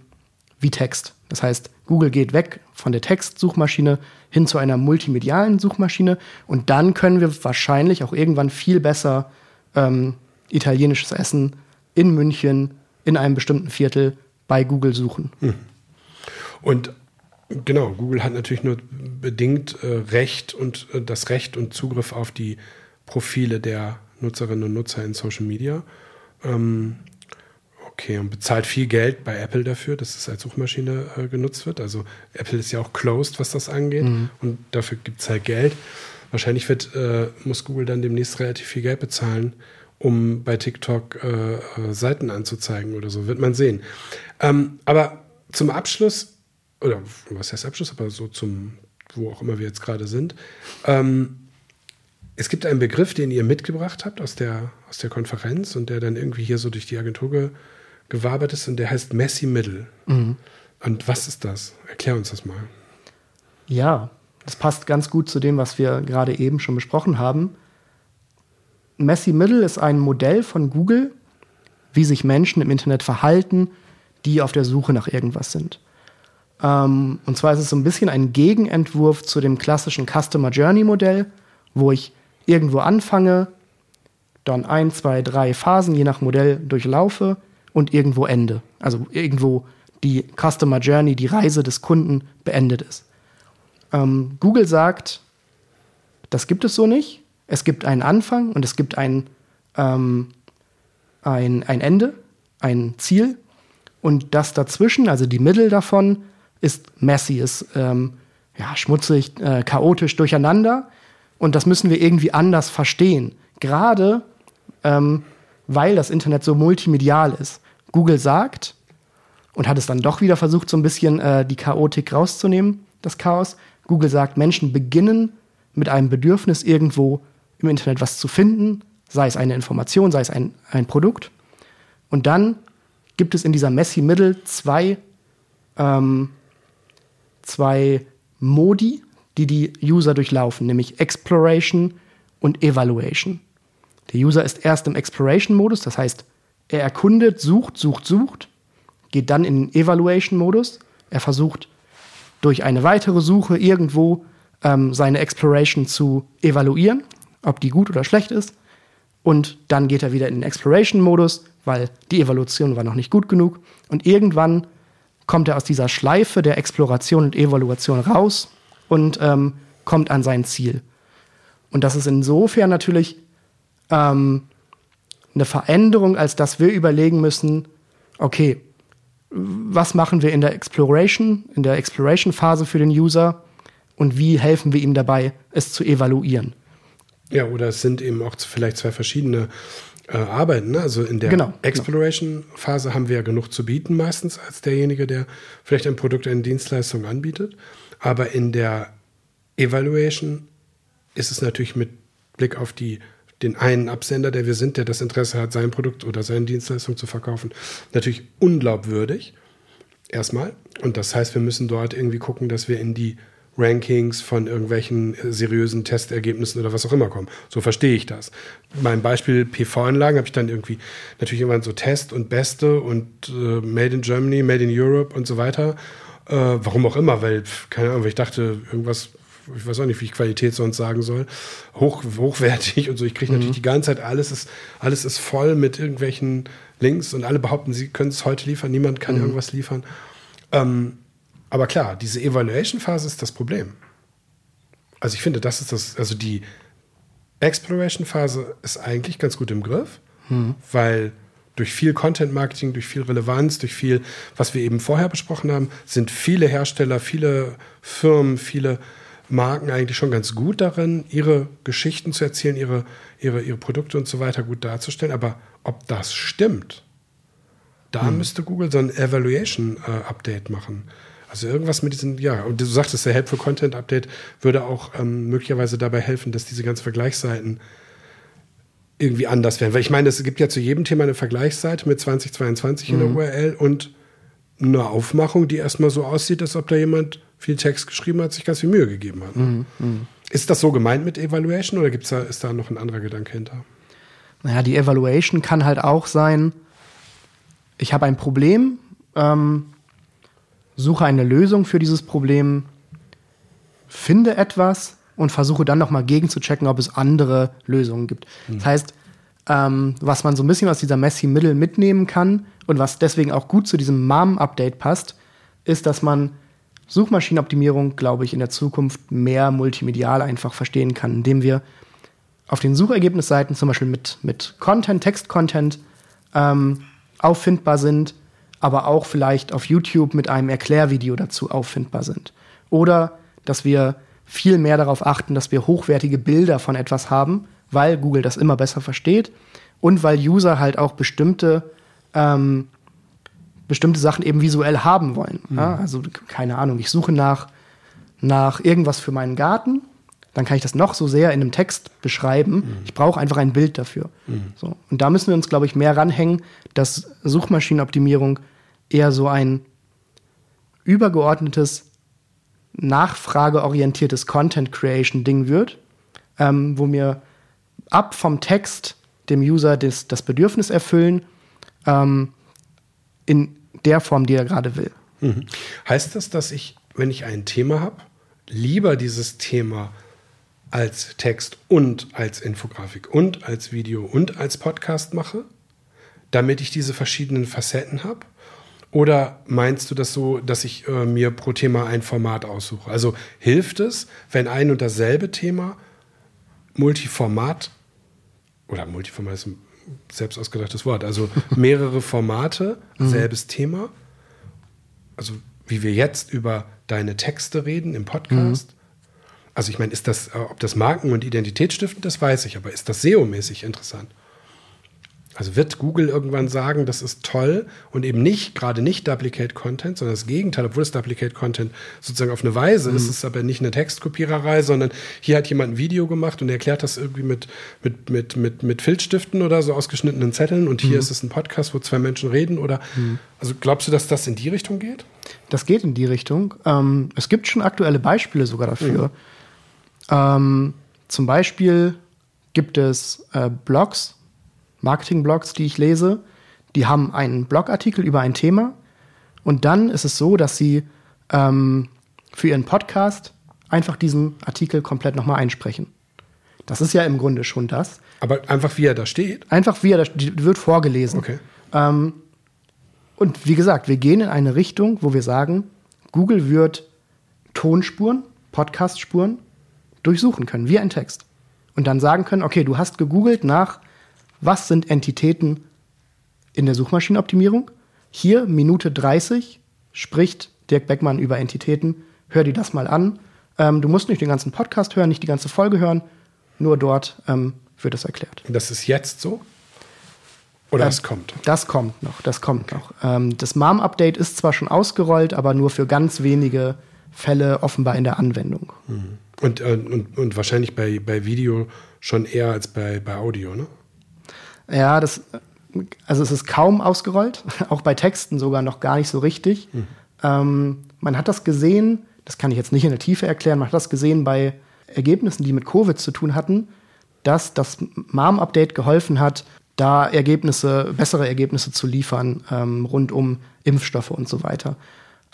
wie Text. Das heißt, Google geht weg von der Textsuchmaschine hin zu einer multimedialen Suchmaschine und dann können wir wahrscheinlich auch irgendwann viel besser ähm, italienisches Essen in München in einem bestimmten Viertel bei Google suchen. Hm. Und Genau, Google hat natürlich nur bedingt äh, Recht und äh, das Recht und Zugriff auf die Profile der Nutzerinnen und Nutzer in Social Media. Ähm, okay, und bezahlt viel Geld bei Apple dafür, dass es als Suchmaschine äh, genutzt wird. Also Apple ist ja auch closed, was das angeht. Mhm. Und dafür gibt es halt Geld. Wahrscheinlich wird, äh, muss Google dann demnächst relativ viel Geld bezahlen, um bei TikTok äh, äh, Seiten anzuzeigen oder so. Wird man sehen. Ähm, aber zum Abschluss oder was heißt Abschluss, aber so zum, wo auch immer wir jetzt gerade sind. Ähm, es gibt einen Begriff, den ihr mitgebracht habt aus der, aus der Konferenz und der dann irgendwie hier so durch die Agentur ge, gewabert ist und der heißt Messy Middle. Mhm. Und was ist das? Erklär uns das mal. Ja, das passt ganz gut zu dem, was wir gerade eben schon besprochen haben. Messy Middle ist ein Modell von Google, wie sich Menschen im Internet verhalten, die auf der Suche nach irgendwas sind. Ähm, und zwar ist es so ein bisschen ein Gegenentwurf zu dem klassischen Customer Journey Modell, wo ich irgendwo anfange, dann ein, zwei, drei Phasen je nach Modell durchlaufe und irgendwo ende. Also irgendwo die Customer Journey, die Reise des Kunden beendet ist. Ähm, Google sagt, das gibt es so nicht. Es gibt einen Anfang und es gibt ein, ähm, ein, ein Ende, ein Ziel. Und das dazwischen, also die Mittel davon, ist messy, ist ähm, ja, schmutzig, äh, chaotisch durcheinander. Und das müssen wir irgendwie anders verstehen. Gerade ähm, weil das Internet so multimedial ist. Google sagt, und hat es dann doch wieder versucht, so ein bisschen äh, die Chaotik rauszunehmen, das Chaos. Google sagt, Menschen beginnen mit einem Bedürfnis, irgendwo im Internet was zu finden, sei es eine Information, sei es ein, ein Produkt. Und dann gibt es in dieser Messy Middle zwei ähm, zwei Modi, die die User durchlaufen, nämlich Exploration und Evaluation. Der User ist erst im Exploration-Modus, das heißt, er erkundet, sucht, sucht, sucht, geht dann in den Evaluation-Modus. Er versucht durch eine weitere Suche irgendwo ähm, seine Exploration zu evaluieren, ob die gut oder schlecht ist. Und dann geht er wieder in den Exploration-Modus, weil die Evaluation war noch nicht gut genug. Und irgendwann kommt er aus dieser Schleife der Exploration und Evaluation raus und ähm, kommt an sein Ziel. Und das ist insofern natürlich ähm, eine Veränderung, als dass wir überlegen müssen, okay, was machen wir in der Exploration, in der Exploration-Phase für den User und wie helfen wir ihm dabei, es zu evaluieren. Ja, oder es sind eben auch vielleicht zwei verschiedene äh, arbeiten. Ne? Also in der genau, genau. Exploration-Phase haben wir ja genug zu bieten, meistens als derjenige, der vielleicht ein Produkt, eine Dienstleistung anbietet. Aber in der Evaluation ist es natürlich mit Blick auf die, den einen Absender, der wir sind, der das Interesse hat, sein Produkt oder seine Dienstleistung zu verkaufen, natürlich unglaubwürdig. Erstmal. Und das heißt, wir müssen dort irgendwie gucken, dass wir in die Rankings von irgendwelchen äh, seriösen Testergebnissen oder was auch immer kommen. So verstehe ich das. Beim Beispiel PV-Anlagen habe ich dann irgendwie natürlich irgendwann so Test und Beste und äh, Made in Germany, Made in Europe und so weiter. Äh, warum auch immer, weil, keine Ahnung, weil ich dachte, irgendwas ich weiß auch nicht, wie ich Qualität sonst sagen soll, hoch, hochwertig und so. Ich kriege mhm. natürlich die ganze Zeit, alles ist, alles ist voll mit irgendwelchen Links und alle behaupten, sie können es heute liefern, niemand kann mhm. irgendwas liefern. Ähm, aber klar, diese Evaluation-Phase ist das Problem. Also ich finde, das ist das, also die Exploration-Phase ist eigentlich ganz gut im Griff, mhm. weil durch viel Content-Marketing, durch viel Relevanz, durch viel, was wir eben vorher besprochen haben, sind viele Hersteller, viele Firmen, viele Marken eigentlich schon ganz gut darin, ihre Geschichten zu erzählen, ihre, ihre, ihre Produkte und so weiter gut darzustellen. Aber ob das stimmt, da hm. müsste Google so ein Evaluation-Update äh, machen. Also irgendwas mit diesen, ja, und du sagtest, der Helpful Content Update würde auch ähm, möglicherweise dabei helfen, dass diese ganzen Vergleichsseiten irgendwie anders werden. Weil ich meine, es gibt ja zu jedem Thema eine Vergleichsseite mit 2022 mhm. in der mhm. URL und eine Aufmachung, die erstmal so aussieht, als ob da jemand viel Text geschrieben hat, sich ganz viel Mühe gegeben hat. Mhm. Mhm. Ist das so gemeint mit Evaluation oder gibt's da, ist da noch ein anderer Gedanke hinter? Naja, die Evaluation kann halt auch sein, ich habe ein Problem, ähm, suche eine Lösung für dieses Problem, finde etwas, und versuche dann nochmal gegenzuchecken, ob es andere Lösungen gibt. Mhm. Das heißt, ähm, was man so ein bisschen aus dieser Messy Middle mitnehmen kann und was deswegen auch gut zu diesem MAM-Update passt, ist, dass man Suchmaschinenoptimierung, glaube ich, in der Zukunft mehr multimedial einfach verstehen kann, indem wir auf den Suchergebnisseiten zum Beispiel mit, mit Content, Text-Content ähm, auffindbar sind, aber auch vielleicht auf YouTube mit einem Erklärvideo dazu auffindbar sind. Oder dass wir viel mehr darauf achten, dass wir hochwertige Bilder von etwas haben, weil Google das immer besser versteht und weil User halt auch bestimmte, ähm, bestimmte Sachen eben visuell haben wollen. Mhm. Ja? Also keine Ahnung, ich suche nach, nach irgendwas für meinen Garten, dann kann ich das noch so sehr in einem Text beschreiben. Mhm. Ich brauche einfach ein Bild dafür. Mhm. So. Und da müssen wir uns, glaube ich, mehr ranhängen, dass Suchmaschinenoptimierung eher so ein übergeordnetes nachfrageorientiertes Content Creation Ding wird, ähm, wo mir ab vom Text dem User das, das Bedürfnis erfüllen ähm, in der Form, die er gerade will. Mhm. Heißt das, dass ich, wenn ich ein Thema habe, lieber dieses Thema als Text und als Infografik und als Video und als Podcast mache, damit ich diese verschiedenen Facetten habe? Oder meinst du das so, dass ich äh, mir pro Thema ein Format aussuche? Also hilft es, wenn ein und dasselbe Thema Multiformat oder Multiformat ist ein selbst ausgedachtes Wort, also mehrere Formate, mhm. selbes Thema. Also wie wir jetzt über deine Texte reden im Podcast. Mhm. Also ich meine, ist das, äh, ob das Marken- und Identitätsstiftend das weiß ich, aber ist das SEO-mäßig interessant? Also wird Google irgendwann sagen, das ist toll und eben nicht, gerade nicht Duplicate Content, sondern das Gegenteil, obwohl es Duplicate Content sozusagen auf eine Weise mhm. ist, es aber nicht eine Textkopiererei, sondern hier hat jemand ein Video gemacht und erklärt das irgendwie mit, mit, mit, mit, mit Filzstiften oder so ausgeschnittenen Zetteln und hier mhm. ist es ein Podcast, wo zwei Menschen reden oder, mhm. also glaubst du, dass das in die Richtung geht? Das geht in die Richtung. Ähm, es gibt schon aktuelle Beispiele sogar dafür. Mhm. Ähm, zum Beispiel gibt es äh, Blogs, Marketing-Blogs, die ich lese, die haben einen Blogartikel über ein Thema und dann ist es so, dass sie ähm, für ihren Podcast einfach diesen Artikel komplett nochmal einsprechen. Das ist ja im Grunde schon das. Aber einfach wie er da steht? Einfach wie er da steht, wird vorgelesen. Okay. Ähm, und wie gesagt, wir gehen in eine Richtung, wo wir sagen, Google wird Tonspuren, Podcastspuren durchsuchen können, wie ein Text. Und dann sagen können, okay, du hast gegoogelt nach was sind Entitäten in der Suchmaschinenoptimierung. Hier, Minute 30, spricht Dirk Beckmann über Entitäten. Hör dir das mal an. Ähm, du musst nicht den ganzen Podcast hören, nicht die ganze Folge hören, nur dort ähm, wird es erklärt. Das ist jetzt so? Oder es äh, kommt? Das kommt noch, das kommt noch. Ähm, das MAM-Update ist zwar schon ausgerollt, aber nur für ganz wenige Fälle offenbar in der Anwendung. Mhm. Und, äh, und, und wahrscheinlich bei, bei Video schon eher als bei, bei Audio, ne? Ja, das, also es ist kaum ausgerollt, auch bei Texten sogar noch gar nicht so richtig. Mhm. Ähm, man hat das gesehen, das kann ich jetzt nicht in der Tiefe erklären, man hat das gesehen bei Ergebnissen, die mit Covid zu tun hatten, dass das MAM-Update geholfen hat, da Ergebnisse, bessere Ergebnisse zu liefern ähm, rund um Impfstoffe und so weiter.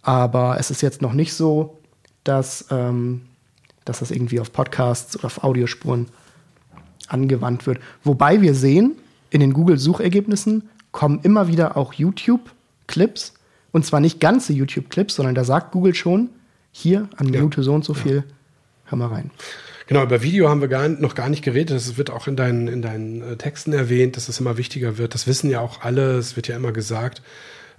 Aber es ist jetzt noch nicht so, dass ähm, dass das irgendwie auf Podcasts oder auf Audiospuren angewandt wird. Wobei wir sehen, in den Google-Suchergebnissen kommen immer wieder auch YouTube-Clips. Und zwar nicht ganze YouTube-Clips, sondern da sagt Google schon, hier an Minute ja. so und so viel, hör mal rein. Genau, über Video haben wir gar, noch gar nicht geredet. Das wird auch in deinen, in deinen äh, Texten erwähnt, dass es immer wichtiger wird. Das wissen ja auch alle, es wird ja immer gesagt.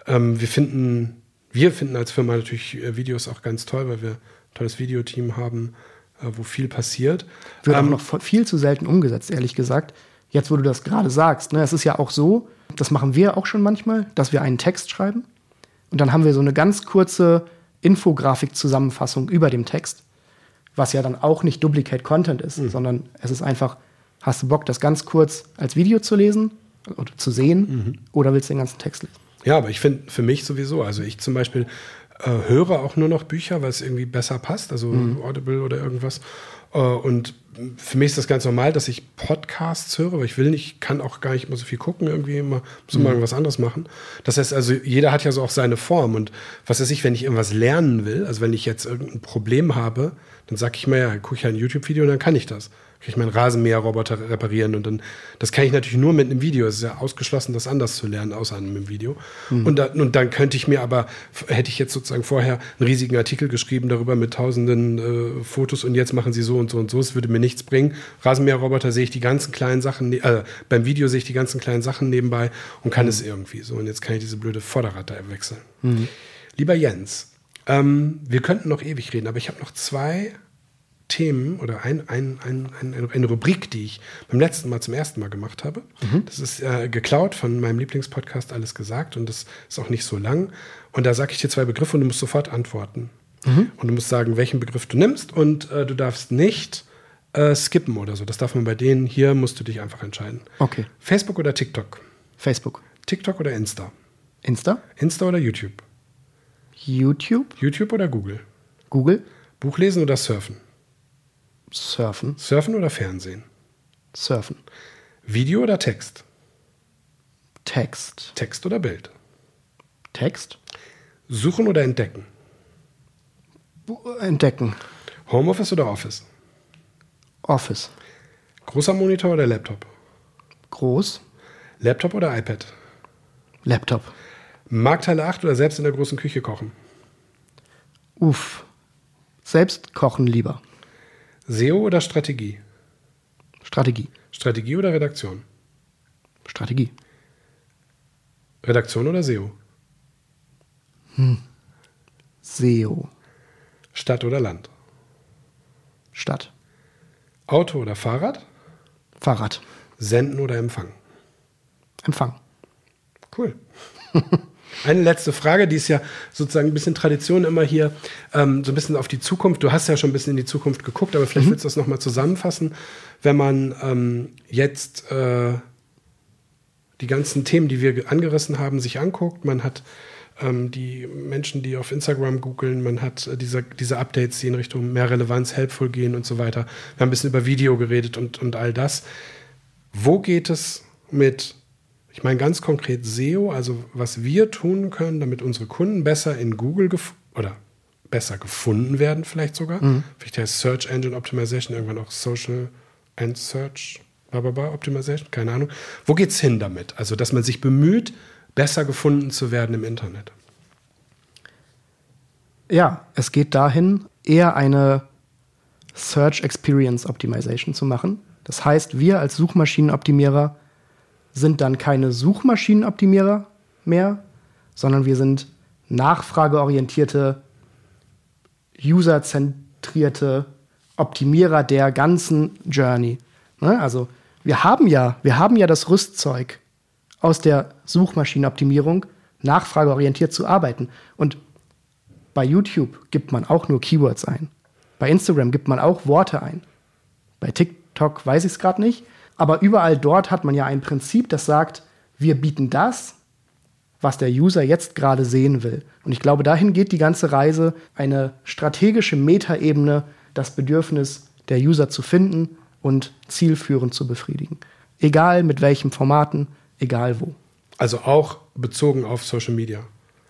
Ähm, wir finden, wir finden als Firma natürlich äh, Videos auch ganz toll, weil wir ein tolles Videoteam haben, äh, wo viel passiert. Wird ähm, auch noch viel zu selten umgesetzt, ehrlich gesagt. Jetzt, wo du das gerade sagst, ne, es ist ja auch so, das machen wir auch schon manchmal, dass wir einen Text schreiben und dann haben wir so eine ganz kurze Infografik-Zusammenfassung über dem Text was ja dann auch nicht Duplicate Content ist, mhm. sondern es ist einfach, hast du Bock, das ganz kurz als Video zu lesen oder zu sehen mhm. oder willst du den ganzen Text lesen? Ja, aber ich finde für mich sowieso, also ich zum Beispiel äh, höre auch nur noch Bücher, weil es irgendwie besser passt, also mhm. Audible oder irgendwas. Äh, und für mich ist das ganz normal, dass ich Podcasts höre, weil ich will nicht, kann auch gar nicht immer so viel gucken, irgendwie immer, muss immer mhm. irgendwas anderes machen. Das heißt also, jeder hat ja so auch seine Form und was weiß ich, wenn ich irgendwas lernen will, also wenn ich jetzt irgendein Problem habe, dann sage ich mir ja, gucke ich halt ein YouTube-Video und dann kann ich das kann ich meinen Rasenmäherroboter reparieren und dann, das kann ich natürlich nur mit einem Video. Es ist ja ausgeschlossen, das anders zu lernen, außer einem Video. Mhm. Und, da, und dann könnte ich mir aber, hätte ich jetzt sozusagen vorher einen riesigen Artikel geschrieben darüber mit tausenden äh, Fotos und jetzt machen sie so und so und so, es würde mir nichts bringen. Rasenmäherroboter sehe ich die ganzen kleinen Sachen, ne, äh, beim Video sehe ich die ganzen kleinen Sachen nebenbei und kann mhm. es irgendwie so. Und jetzt kann ich diese blöde Vorderrad da wechseln. Mhm. Lieber Jens, ähm, wir könnten noch ewig reden, aber ich habe noch zwei Themen oder ein, ein, ein, eine Rubrik, die ich beim letzten Mal zum ersten Mal gemacht habe. Mhm. Das ist äh, geklaut von meinem Lieblingspodcast Alles gesagt und das ist auch nicht so lang. Und da sage ich dir zwei Begriffe und du musst sofort antworten. Mhm. Und du musst sagen, welchen Begriff du nimmst und äh, du darfst nicht äh, skippen oder so. Das darf man bei denen. Hier musst du dich einfach entscheiden. Okay. Facebook oder TikTok? Facebook. TikTok oder Insta? Insta. Insta oder YouTube? YouTube. YouTube oder Google? Google. Buch lesen oder surfen? Surfen. Surfen oder Fernsehen? Surfen. Video oder Text? Text. Text oder Bild? Text. Suchen oder entdecken? Entdecken. Homeoffice oder Office? Office. Großer Monitor oder Laptop? Groß. Laptop oder iPad? Laptop. Marktteile 8 oder selbst in der großen Küche kochen? Uff. Selbst kochen lieber. SEO oder Strategie? Strategie. Strategie oder Redaktion? Strategie. Redaktion oder SEO? Hm. SEO. Stadt oder Land? Stadt. Auto oder Fahrrad? Fahrrad. Senden oder Empfang? Empfang. Cool. Eine letzte Frage, die ist ja sozusagen ein bisschen Tradition immer hier, ähm, so ein bisschen auf die Zukunft. Du hast ja schon ein bisschen in die Zukunft geguckt, aber vielleicht mhm. willst du das nochmal zusammenfassen, wenn man ähm, jetzt äh, die ganzen Themen, die wir angerissen haben, sich anguckt. Man hat ähm, die Menschen, die auf Instagram googeln, man hat äh, diese, diese Updates, die in Richtung mehr Relevanz, helpful gehen und so weiter. Wir haben ein bisschen über Video geredet und, und all das. Wo geht es mit ich meine ganz konkret SEO, also was wir tun können, damit unsere Kunden besser in Google oder besser gefunden werden, vielleicht sogar. Mhm. Vielleicht heißt Search Engine Optimization irgendwann auch Social and Search blablabla, Optimization, keine Ahnung. Wo geht es hin damit? Also, dass man sich bemüht, besser gefunden zu werden im Internet. Ja, es geht dahin, eher eine Search Experience Optimization zu machen. Das heißt, wir als Suchmaschinenoptimierer sind dann keine Suchmaschinenoptimierer mehr, sondern wir sind nachfrageorientierte, userzentrierte Optimierer der ganzen Journey. Ne? Also wir haben ja, wir haben ja das Rüstzeug aus der Suchmaschinenoptimierung, nachfrageorientiert zu arbeiten. Und bei YouTube gibt man auch nur Keywords ein. Bei Instagram gibt man auch Worte ein. Bei TikTok weiß ich es gerade nicht. Aber überall dort hat man ja ein Prinzip, das sagt, wir bieten das, was der User jetzt gerade sehen will. Und ich glaube, dahin geht die ganze Reise, eine strategische Metaebene, das Bedürfnis der User zu finden und zielführend zu befriedigen. Egal mit welchen Formaten, egal wo. Also auch bezogen auf Social Media.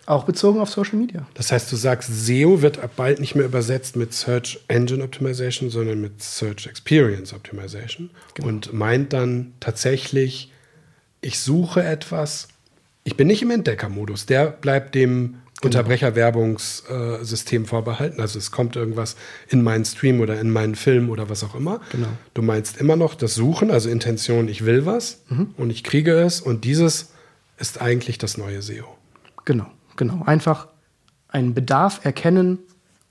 Auch bezogen auf Social Media. Das heißt, du sagst, SEO wird ab bald nicht mehr übersetzt mit Search Engine Optimization, sondern mit Search Experience Optimization Genau. und meint dann tatsächlich, ich suche etwas, ich bin nicht im Entdeckermodus, der bleibt dem Unterbrecherwerbungssystem vorbehalten. Also es kommt irgendwas in meinen Stream oder in meinen Film oder was auch immer. Genau. Du meinst immer noch das Suchen, also Intention, ich will was und ich kriege es und dieses ist eigentlich das neue SEO. Genau, genau. Einfach einen Bedarf erkennen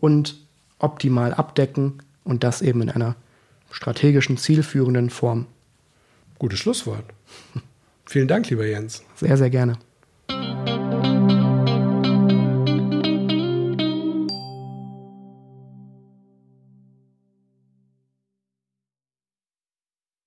und optimal abdecken und das eben in einer strategischen, zielführenden Form. Gutes Schlusswort. Vielen Dank, lieber Jens. Sehr, sehr gerne.